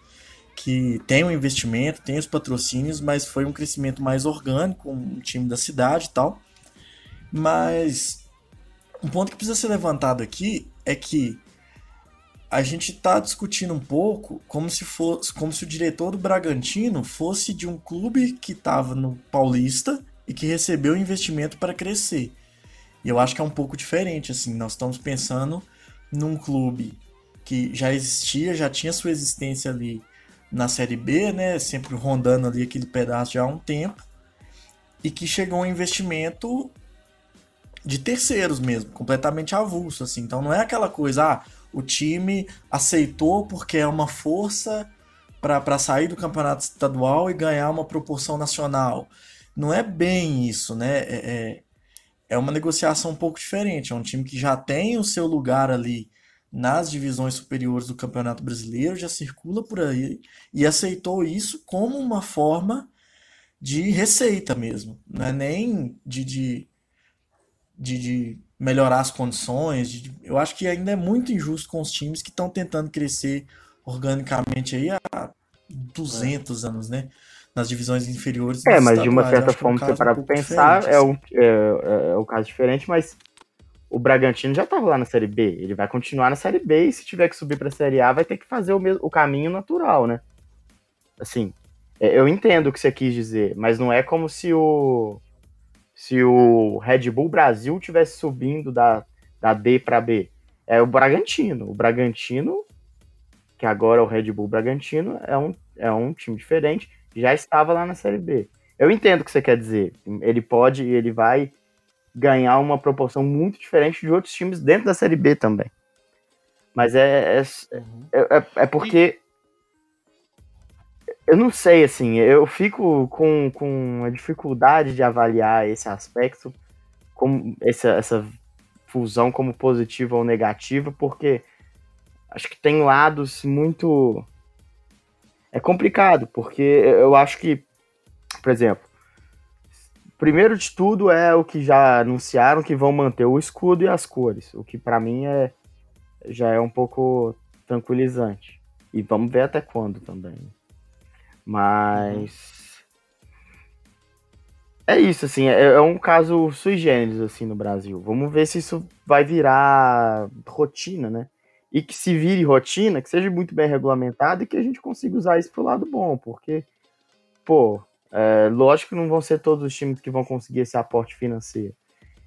que tem um investimento, tem os patrocínios, mas foi um crescimento mais orgânico, um time da cidade e tal. Mas um ponto que precisa ser levantado aqui é que a gente está discutindo um pouco como se fosse, como se o diretor do Bragantino fosse de um clube que estava no Paulista e que recebeu investimento para crescer. E eu acho que é um pouco diferente, assim, nós estamos pensando num clube que já existia, já tinha sua existência ali na Série B, né? Sempre rondando ali aquele pedaço já há um tempo. E que chegou um investimento de terceiros mesmo, completamente avulso, assim. Então não é aquela coisa, ah, o time aceitou porque é uma força para sair do campeonato estadual e ganhar uma proporção nacional. Não é bem isso, né? É, é, é uma negociação um pouco diferente. É um time que já tem o seu lugar ali nas divisões superiores do Campeonato Brasileiro, já circula por aí e aceitou isso como uma forma de receita mesmo, não é nem de, de, de, de melhorar as condições. De, eu acho que ainda é muito injusto com os times que estão tentando crescer organicamente aí há 200 é. anos, né? Nas divisões inferiores. É, mas de uma certa forma, é um você para um pensar, é, um, é, é, é um caso diferente, mas o Bragantino já estava lá na Série B, ele vai continuar na Série B e se tiver que subir para a Série A vai ter que fazer o, mesmo, o caminho natural, né? Assim, é, eu entendo o que você quis dizer, mas não é como se o se o Red Bull Brasil tivesse subindo da, da D para B. É o Bragantino. O Bragantino, que agora é o Red Bull Bragantino, é um, é um time diferente, já estava lá na Série B. Eu entendo o que você quer dizer. Ele pode, ele vai ganhar uma proporção muito diferente de outros times dentro da Série B também. Mas é, é, é, é, é porque. Eu não sei, assim, eu fico com, com a dificuldade de avaliar esse aspecto, como essa, essa fusão como positiva ou negativa, porque acho que tem lados muito. É complicado, porque eu acho que, por exemplo, Primeiro de tudo é o que já anunciaram que vão manter o escudo e as cores, o que para mim é já é um pouco tranquilizante. E vamos ver até quando também. Mas é isso assim, é, é um caso sui generis assim no Brasil. Vamos ver se isso vai virar rotina, né? E que se vire rotina, que seja muito bem regulamentado e que a gente consiga usar isso pro lado bom, porque pô, é, lógico que não vão ser todos os times que vão conseguir esse aporte financeiro.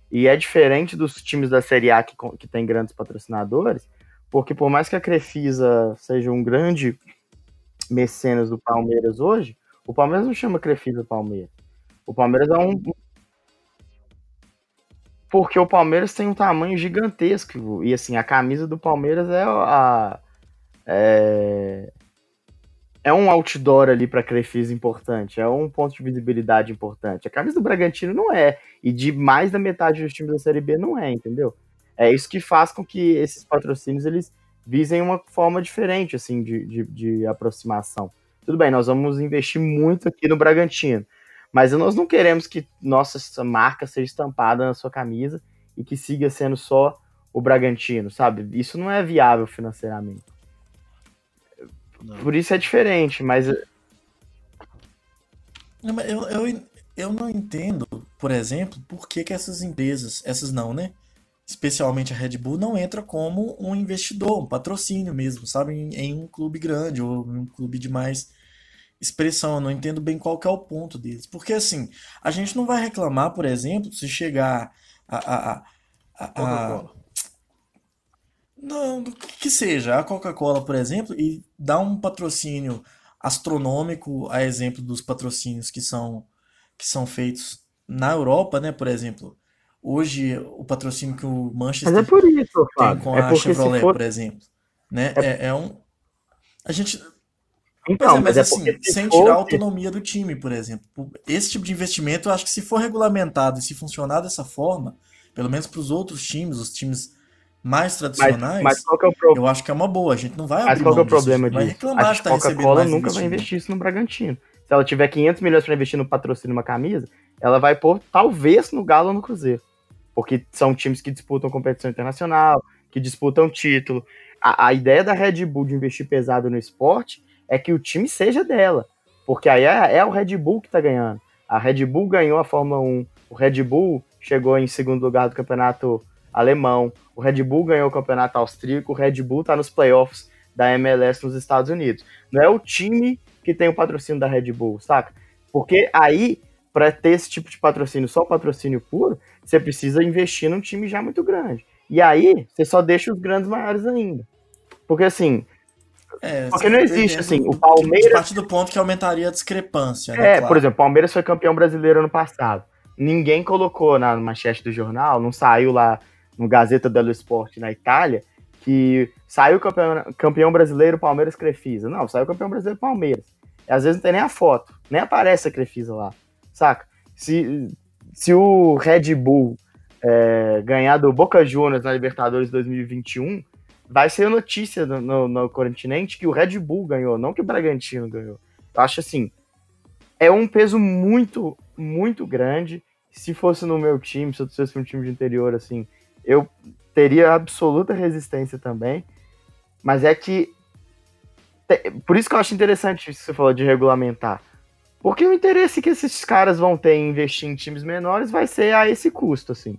E é diferente dos times da Série A que, que tem grandes patrocinadores, porque por mais que a Crefisa seja um grande mecenas do Palmeiras hoje, o Palmeiras não chama Crefisa Palmeiras. O Palmeiras é um. Porque o Palmeiras tem um tamanho gigantesco. E assim, a camisa do Palmeiras é a. É, é um outdoor ali para Crefisa importante, é um ponto de visibilidade importante. A camisa do Bragantino não é, e de mais da metade dos times da Série B não é, entendeu? É isso que faz com que esses patrocínios eles visem uma forma diferente assim de, de, de aproximação. Tudo bem, nós vamos investir muito aqui no Bragantino, mas nós não queremos que nossa marca seja estampada na sua camisa e que siga sendo só o Bragantino, sabe? Isso não é viável financeiramente. Não. Por isso é diferente, mas. Mas eu, eu, eu não entendo, por exemplo, por que, que essas empresas, essas não, né? Especialmente a Red Bull, não entra como um investidor, um patrocínio mesmo, sabe? Em, em um clube grande ou em um clube de mais expressão, eu não entendo bem qual é o ponto deles. Porque assim, a gente não vai reclamar, por exemplo, se chegar a. a, a, a, a não, que seja, a Coca-Cola, por exemplo, e dar um patrocínio astronômico, a exemplo dos patrocínios que são, que são feitos na Europa, né? Por exemplo, hoje o patrocínio que o Manchester Mas é por isso, tem com é a Chevrolet, for... por exemplo. Né? É... É, é um. A gente. Então, é, mas, mas é assim, se sem fosse... tirar a autonomia do time, por exemplo. Esse tipo de investimento, eu acho que se for regulamentado e se funcionar dessa forma, pelo menos para os outros times, os times mais tradicionais, mas, mas qual que é o pro... eu acho que é uma boa. A gente não vai Mas qual que é o problema disso? Vai reclamar a tá Coca-Cola nunca vai investir isso no Bragantino. Se ela tiver 500 milhões para investir no patrocínio de uma camisa, ela vai pôr talvez no Galo ou no Cruzeiro. Porque são times que disputam competição internacional, que disputam título. A, a ideia da Red Bull de investir pesado no esporte é que o time seja dela. Porque aí é, é o Red Bull que tá ganhando. A Red Bull ganhou a Fórmula 1. O Red Bull chegou em segundo lugar do campeonato alemão. O Red Bull ganhou o campeonato austríaco. O Red Bull tá nos playoffs da MLS nos Estados Unidos. Não é o time que tem o patrocínio da Red Bull, saca? Porque aí, para ter esse tipo de patrocínio, só patrocínio puro, você precisa investir num time já muito grande. E aí, você só deixa os grandes maiores ainda. Porque assim, É, Porque não existe, assim, o Palmeiras- partir do ponto que aumentaria a discrepância, né? É, claro. por exemplo, o Palmeiras foi campeão brasileiro ano passado. Ninguém colocou na manchete do jornal, não saiu lá no Gazeta dello Sport na Itália, que saiu campeão, campeão brasileiro Palmeiras Crefisa. Não, saiu campeão brasileiro Palmeiras. E às vezes não tem nem a foto, nem aparece a Crefisa lá, saca? Se, se o Red Bull é, ganhar do Boca Juniors na Libertadores 2021, vai ser notícia no, no, no continente que o Red Bull ganhou, não que o Bragantino ganhou. Eu acho assim, é um peso muito, muito grande. Se fosse no meu time, se eu fosse um time de interior, assim, eu teria absoluta resistência também. Mas é que. Por isso que eu acho interessante isso que você falou de regulamentar. Porque o interesse que esses caras vão ter em investir em times menores vai ser a esse custo, assim.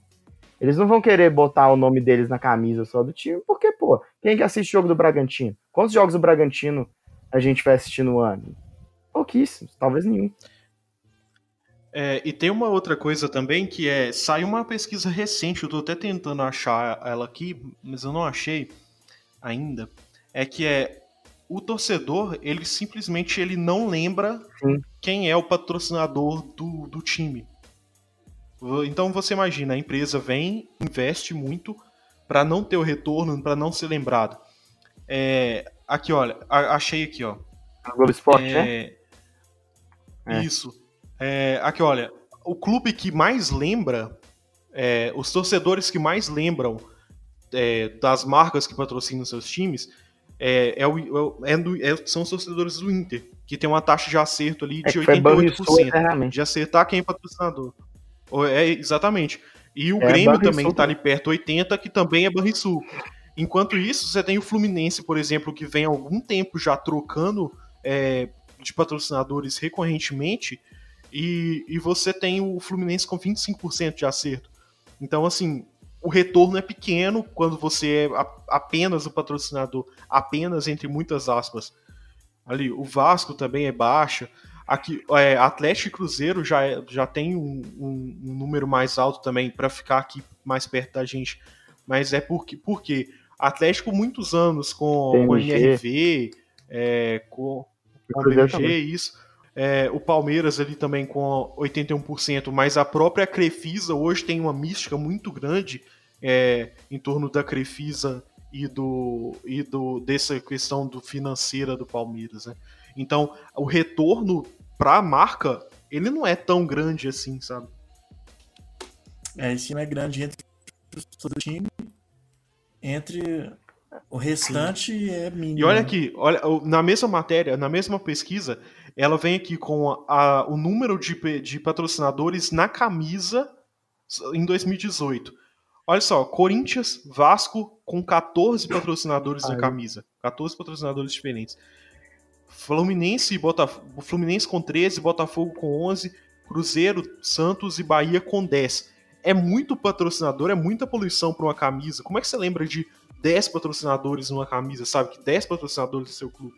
Eles não vão querer botar o nome deles na camisa só do time, porque, pô, quem que assiste jogo do Bragantino? Quantos jogos do Bragantino a gente vai assistir no ano? Pouquíssimos, talvez nenhum. É, e tem uma outra coisa também que é. Saiu uma pesquisa recente, eu tô até tentando achar ela aqui, mas eu não achei ainda. É que é. O torcedor, ele simplesmente ele não lembra Sim. quem é o patrocinador do, do time. Então você imagina, a empresa vem, investe muito para não ter o retorno, para não ser lembrado. É, aqui, olha, achei aqui, ó. Globo Esporte, né? É, É. Isso. É, aqui, olha, o clube que mais lembra, é, os torcedores que mais lembram é, das marcas que patrocinam seus times é, é o- é é é- são os torcedores do Inter, que tem uma taxa de acerto ali É de que foi Banrisul 88%. eternamente. De acertar quem é patrocinador. É, exatamente. E o É, Grêmio também, que tá ali perto, 80, que também é Banrisul. Enquanto isso, você tem o Fluminense, por exemplo, que vem há algum tempo já trocando é, de patrocinadores recorrentemente, e, e você tem o Fluminense com 25% de acerto. Então, assim, o retorno é pequeno quando você é a- apenas o patrocinador, apenas entre muitas aspas. Ali, o Vasco também é baixa. Aqui, é, Atlético e Cruzeiro já, é- já tem um, um- um número mais alto também para ficar aqui mais perto da gente. Mas é porque, porque Atlético muitos anos com, com PMG. NRV, é, com, com BMG, também. isso. É, o Palmeiras ali também com 81%, mas a própria Crefisa hoje tem uma mística muito grande é, em torno da Crefisa e do e do dessa questão do financeira do Palmeiras, né? Então, o retorno para a marca, ele não é tão grande assim, sabe? É, esse time é grande entre todo o time, entre o restante é mínimo. E olha né? aqui, olha, na mesma matéria, na mesma pesquisa, ela vem aqui com a- a- o número de, de patrocinadores na camisa em 2018. Olha só, Corinthians, Vasco com 14 patrocinadores na camisa. 14 patrocinadores diferentes. Fluminense e Botafogo, Fluminense com 13, Botafogo com 11, Cruzeiro, Santos e Bahia com 10. É muito patrocinador, é muita poluição para uma camisa. Como é que você lembra de 10 patrocinadores numa camisa, sabe? Que 10 patrocinadores do seu clube.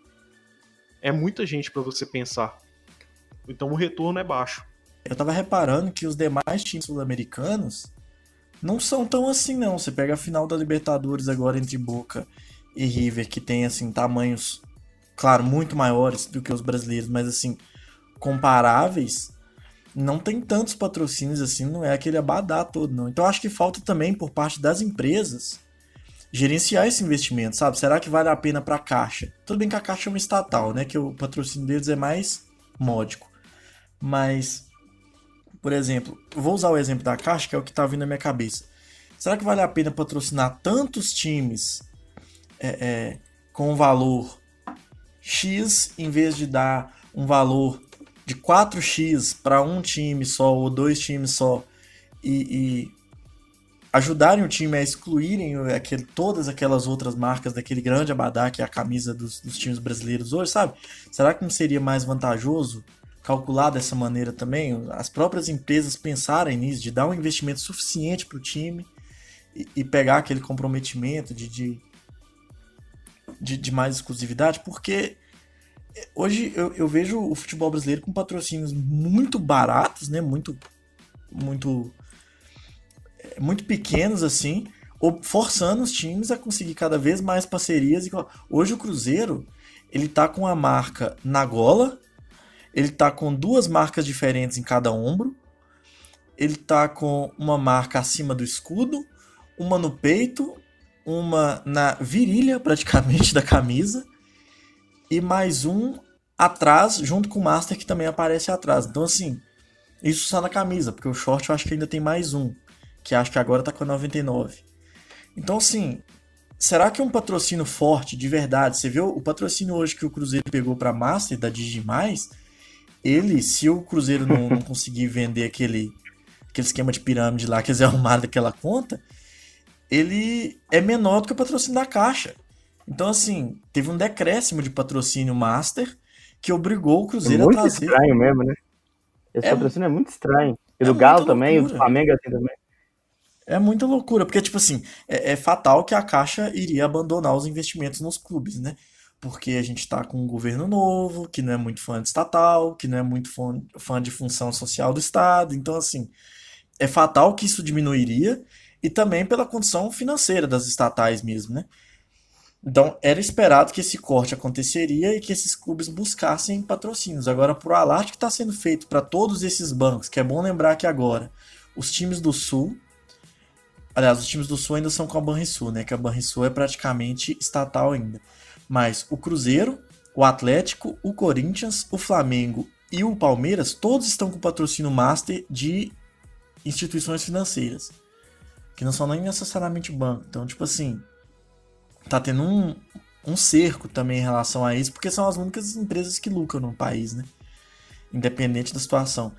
é muita gente para você pensar. Então o retorno é baixo. Eu tava reparando que os demais times sul-americanos não são tão assim, não. Você pega a final da Libertadores agora entre Boca e River, que tem, assim, tamanhos, claro, muito maiores do que os brasileiros, mas, assim, comparáveis. Não tem tantos patrocínios assim, não é aquele abadá todo, não. Então acho que falta também por parte das empresas gerenciar esse investimento, sabe? Será que vale a pena para a Caixa? Tudo bem que a Caixa é uma estatal, né? Que o patrocínio deles é mais módico. Mas, por exemplo, vou usar o exemplo da Caixa, que é o que está vindo na minha cabeça. Será que vale a pena patrocinar tantos times é, é, com um valor X em vez de dar um valor de 4x para um time só ou dois times só e, e ajudarem o time a excluírem aquele, todas aquelas outras marcas daquele grande abadá que é a camisa dos, dos, times brasileiros hoje, sabe? Será que não seria mais vantajoso calcular dessa maneira também? As próprias empresas pensarem nisso, de dar um investimento suficiente para o time e, e, pegar aquele comprometimento de, de, de, de mais exclusividade, porque hoje eu, eu, vejo o futebol brasileiro com patrocínios muito baratos, né? Muito, muito muito pequenos assim, forçando os times a conseguir cada vez mais parcerias. Hoje o Cruzeiro ele tá com a marca na gola, ele tá com duas marcas diferentes em cada ombro, ele tá com uma marca acima do escudo, uma no peito, uma na virilha praticamente da camisa e mais um atrás junto com o Master que também aparece atrás. Então assim, isso só na camisa, porque o short eu acho que ainda tem mais um que acho que agora tá com a 99. Então, assim, será que um patrocínio forte, de verdade, você viu o patrocínio hoje que o Cruzeiro pegou para Master da Digimais, ele, se o Cruzeiro não, não conseguir vender aquele, aquele esquema de pirâmide lá que eles arrumaram daquela conta, ele é menor do que o patrocínio da Caixa. Então, assim, teve um decréscimo de patrocínio Master que obrigou o Cruzeiro é a trazer. Muito estranho mesmo, né? Esse é, patrocínio é muito estranho. E é do Galo também, o do Flamengo assim também. É muita loucura, porque, tipo assim, é, é, fatal que a Caixa iria abandonar os investimentos nos clubes, né? Porque a gente tá com um governo novo, que não é muito fã de estatal, que não é muito fã, fã de função social do Estado. Então, assim, é fatal que isso diminuiria e também pela condição financeira das estatais mesmo, né? Então, era esperado que esse corte aconteceria e que esses clubes buscassem patrocínios. Agora, por alarde que está sendo feito para todos esses bancos, que é bom lembrar que agora os times do Sul Aliás, os times do Sul ainda são com a Banrisul, né? Que a Banrisul é praticamente estatal ainda. Mas o Cruzeiro, o Atlético, o Corinthians, o Flamengo e o Palmeiras, todos estão com patrocínio master de instituições financeiras. Que não são nem necessariamente banco. Então, tipo assim, tá tendo um, um cerco também em relação a isso, porque são as únicas empresas que lucram no país, né? Independente da situação.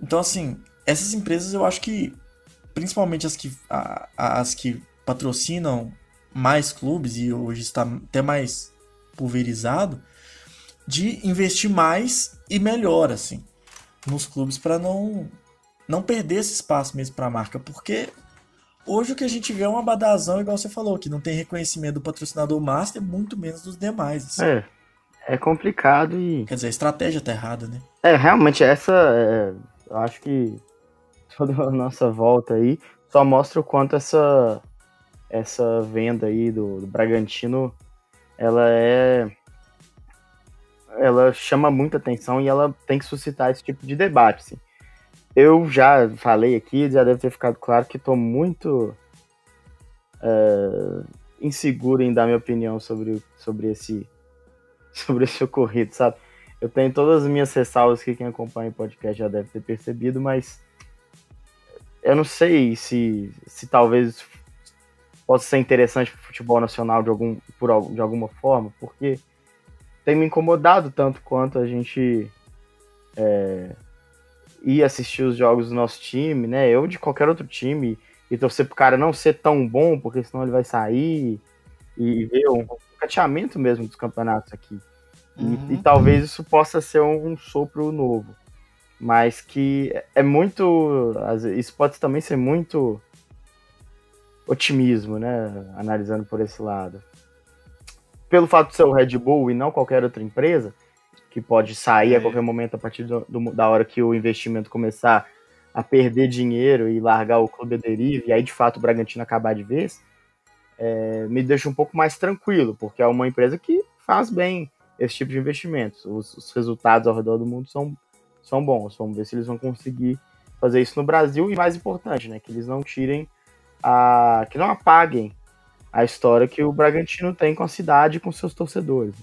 Então, assim, essas empresas eu acho que principalmente as que, a, as que patrocinam mais clubes e hoje está até mais pulverizado, de investir mais e melhor assim nos clubes para não não perder esse espaço mesmo para a marca, porque hoje o que a gente vê é uma badazão, igual você falou, que não tem reconhecimento do patrocinador master, muito menos dos demais. Assim. É, é complicado e. Quer dizer, a estratégia tá errada, né? É, realmente, essa. É, eu acho que toda a nossa volta aí, só mostra o quanto essa, essa venda aí do, do Bragantino, ela é ela chama muita atenção e ela tem que suscitar esse tipo de debate. Assim. Eu já falei aqui, já deve ter ficado claro que estou muito é, inseguro em dar minha opinião sobre, sobre, esse, sobre esse ocorrido, sabe? Eu tenho todas as minhas ressalvas que quem acompanha o podcast já deve ter percebido, mas eu não sei se, se talvez possa ser interessante para o futebol nacional de, algum, por, de alguma forma, porque tem me incomodado tanto quanto a gente é, ir assistir os jogos do nosso time, né? Eu de qualquer outro time, e torcer pro cara não ser tão bom, porque senão ele vai sair, e ver um cateamento mesmo dos campeonatos aqui. Uhum. E, e, talvez isso possa ser um, um sopro novo mas que é muito. Isso pode também ser muito otimismo, né? Analisando por esse lado. Pelo fato de ser o Red Bull e não qualquer outra empresa, que pode sair é. a qualquer momento a partir do, do, da hora que o investimento começar a perder dinheiro e largar o clube a deriva, e aí de fato o Bragantino acabar de vez, é, me deixa um pouco mais tranquilo, porque é uma empresa que faz bem esse tipo de investimentos. Os, os resultados ao redor do mundo são, são bons. Vamos ver se eles vão conseguir fazer isso no Brasil e mais importante, né, que eles não tirem a, que não apaguem a história que o Bragantino tem com a cidade e com seus torcedores.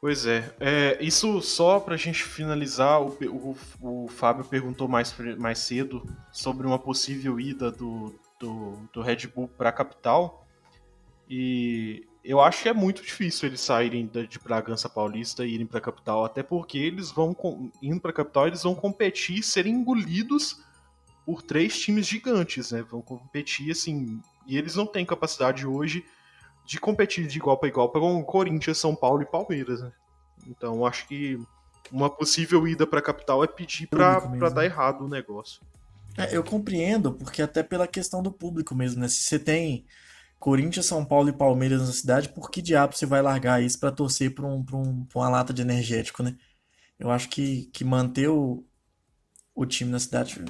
Pois é, é isso só para a gente finalizar, o, o, o, Fábio perguntou mais, mais cedo sobre uma possível ida do, do, do Red Bull para a capital, e eu acho que é muito difícil eles saírem de Bragança Paulista e irem para a capital, até porque eles vão indo para a capital, eles vão competir e serem engolidos por três times gigantes, né? Vão competir assim, e eles não têm capacidade hoje de competir de igual para igual com Corinthians, São Paulo e Palmeiras, né? Então acho que uma possível ida para a capital é pedir para dar errado o negócio. É, eu compreendo, porque até pela questão do público mesmo, né? Se você tem Corinthians, São Paulo e Palmeiras na cidade, por que diabo você vai largar isso para torcer para um, um, uma lata de energético, né? Eu acho que, que manter o, o time na cidade.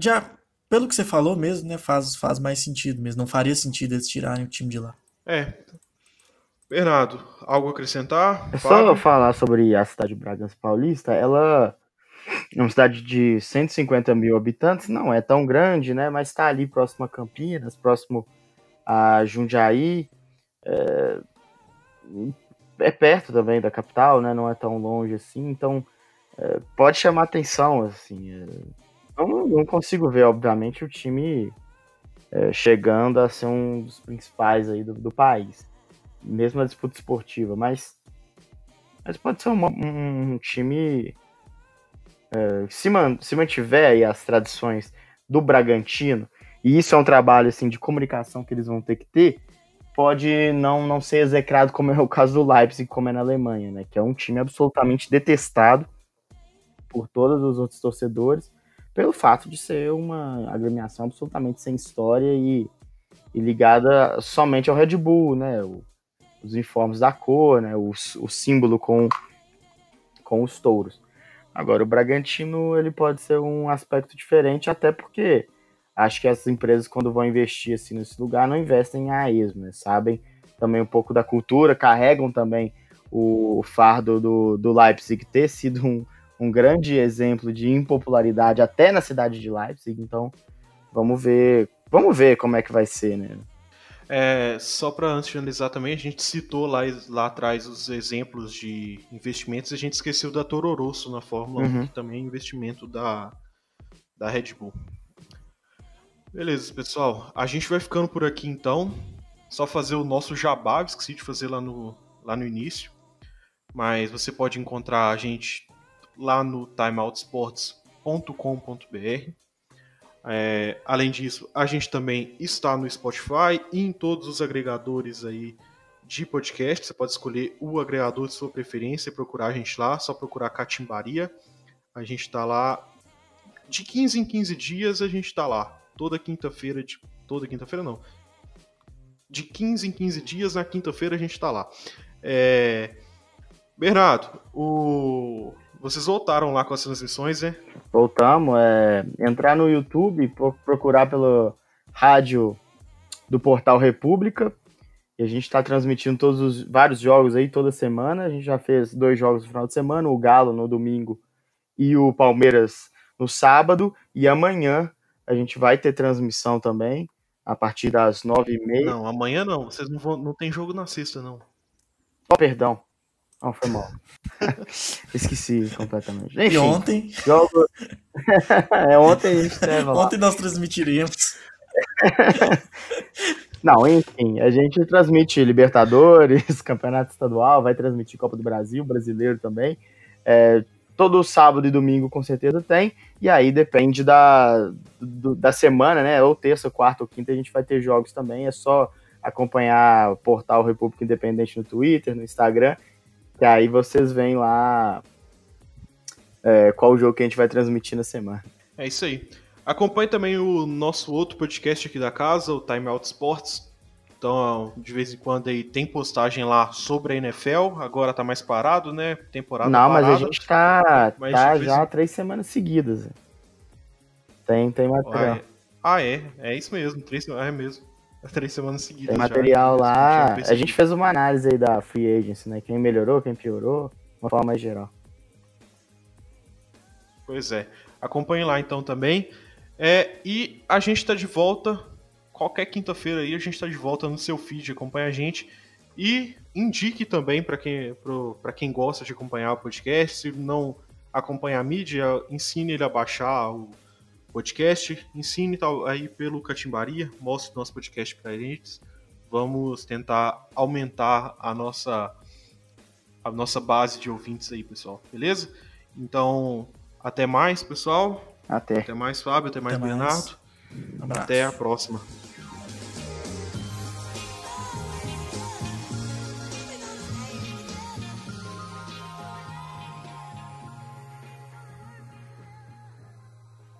Já, pelo que você falou mesmo, né? Faz, faz mais sentido mesmo. Não faria sentido eles tirarem o time de lá. É. Bernardo, algo a acrescentar? É só falar sobre a cidade de Bragança Paulista. Ela é uma cidade de 150 mil habitantes, não é tão grande, né? Mas está ali próximo a Campinas, próximo a Jundiaí. É, é, perto também da capital, né? Não é tão longe assim, então é, pode chamar atenção, assim. É, não, não consigo ver, obviamente, o time é, chegando a ser um dos principais aí do, do país, mesmo na disputa esportiva, mas, mas pode ser um, um, time é, se, man, se mantiver aí as tradições do Bragantino e isso é um trabalho assim de comunicação que eles vão ter que ter, pode não, não ser execrado como é o caso do Leipzig, como é na Alemanha, né? Que é um time absolutamente detestado por todos os outros torcedores, pelo fato de ser uma agremiação absolutamente sem história e, e ligada somente ao Red Bull, né? O, os uniformes da cor, né? O, o símbolo com, com os touros. Agora, o Bragantino ele pode ser um aspecto diferente, até porque acho que essas empresas, quando vão investir assim nesse lugar, não investem a esmo, né? sabem também um pouco da cultura, carregam também o fardo do, do Leipzig ter sido um, um grande exemplo de impopularidade até na cidade de Leipzig, então vamos ver, vamos ver como é que vai ser, né? É, só para antes de analisar também, a gente citou lá, lá atrás os exemplos de investimentos, a gente esqueceu da Toro Rosso na Fórmula uhum. 1, que também é investimento da, da Red Bull. Beleza, pessoal. A gente vai ficando por aqui então. Só fazer o nosso jabá, esqueci de fazer lá no, lá no início. Mas você pode encontrar a gente lá no timeoutsports.com.br. É, além disso, a gente também está no Spotify e em todos os agregadores aí de podcast. Você pode escolher o agregador de sua preferência e procurar a gente lá. Só procurar Catimbaria. A gente está lá. De 15 em 15 dias a gente está lá toda quinta-feira, de, toda quinta-feira não, de 15 em 15 dias, na quinta-feira a gente tá lá. É... Bernardo, o... vocês voltaram lá com as transmissões, né? Voltamos, é... entrar no YouTube, procurar pelo rádio do Portal República, e a gente está transmitindo todos os vários jogos aí toda semana. A gente já fez dois jogos no final de semana, o Galo no domingo e o Palmeiras no sábado. E amanhã a gente vai ter transmissão também, a partir das nove e meia. Não, amanhã não. Vocês não, vão, não tem jogo na sexta, não. Oh, perdão. Não, foi mal. Esqueci completamente. Enfim, e ontem? Jogo... é, ontem a gente teve Ontem nós transmitiremos. Não, enfim, a gente transmite Libertadores, Campeonato Estadual, vai transmitir Copa do Brasil, Brasileiro também. É, todo sábado e domingo com certeza tem, e aí depende da, do, da semana, né? Ou terça, quarta ou quinta a gente vai ter jogos também, é só acompanhar o portal República Independente no Twitter, no Instagram, que aí vocês veem lá é, qual o jogo que a gente vai transmitir na semana. É isso aí. Acompanhe também o nosso outro podcast aqui da casa, o Time Out Sports, Então, de vez em quando aí tem postagem lá sobre a NFL. Agora tá mais parado, né? Temporada Não, parada. mas a gente tá, Mas tá já em- três semanas seguidas. Tem, tem Ah, material. é. Ah, é. É isso mesmo. Três, é mesmo. Três semanas seguidas. Tem já. material Não lá. tinha A gente fez uma análise aí da free agency, né? Quem melhorou, quem piorou, de uma forma mais geral. Pois é. Acompanhe lá então também. É, e a gente tá de volta. Qualquer quinta-feira aí a gente tá de volta no seu feed. Acompanha a gente. E indique também para quem, pro- quem gosta de acompanhar o podcast. Se não acompanha a mídia, ensine ele a baixar o podcast. Ensine tal, aí pelo Catimbaria. Mostre o nosso podcast para eles. Vamos tentar aumentar a nossa, a nossa base de ouvintes aí, pessoal. Beleza? Então, até mais, pessoal. Até. Até mais, Fábio. Até mais, Até mais. Bernardo. Um abraço. Até a próxima.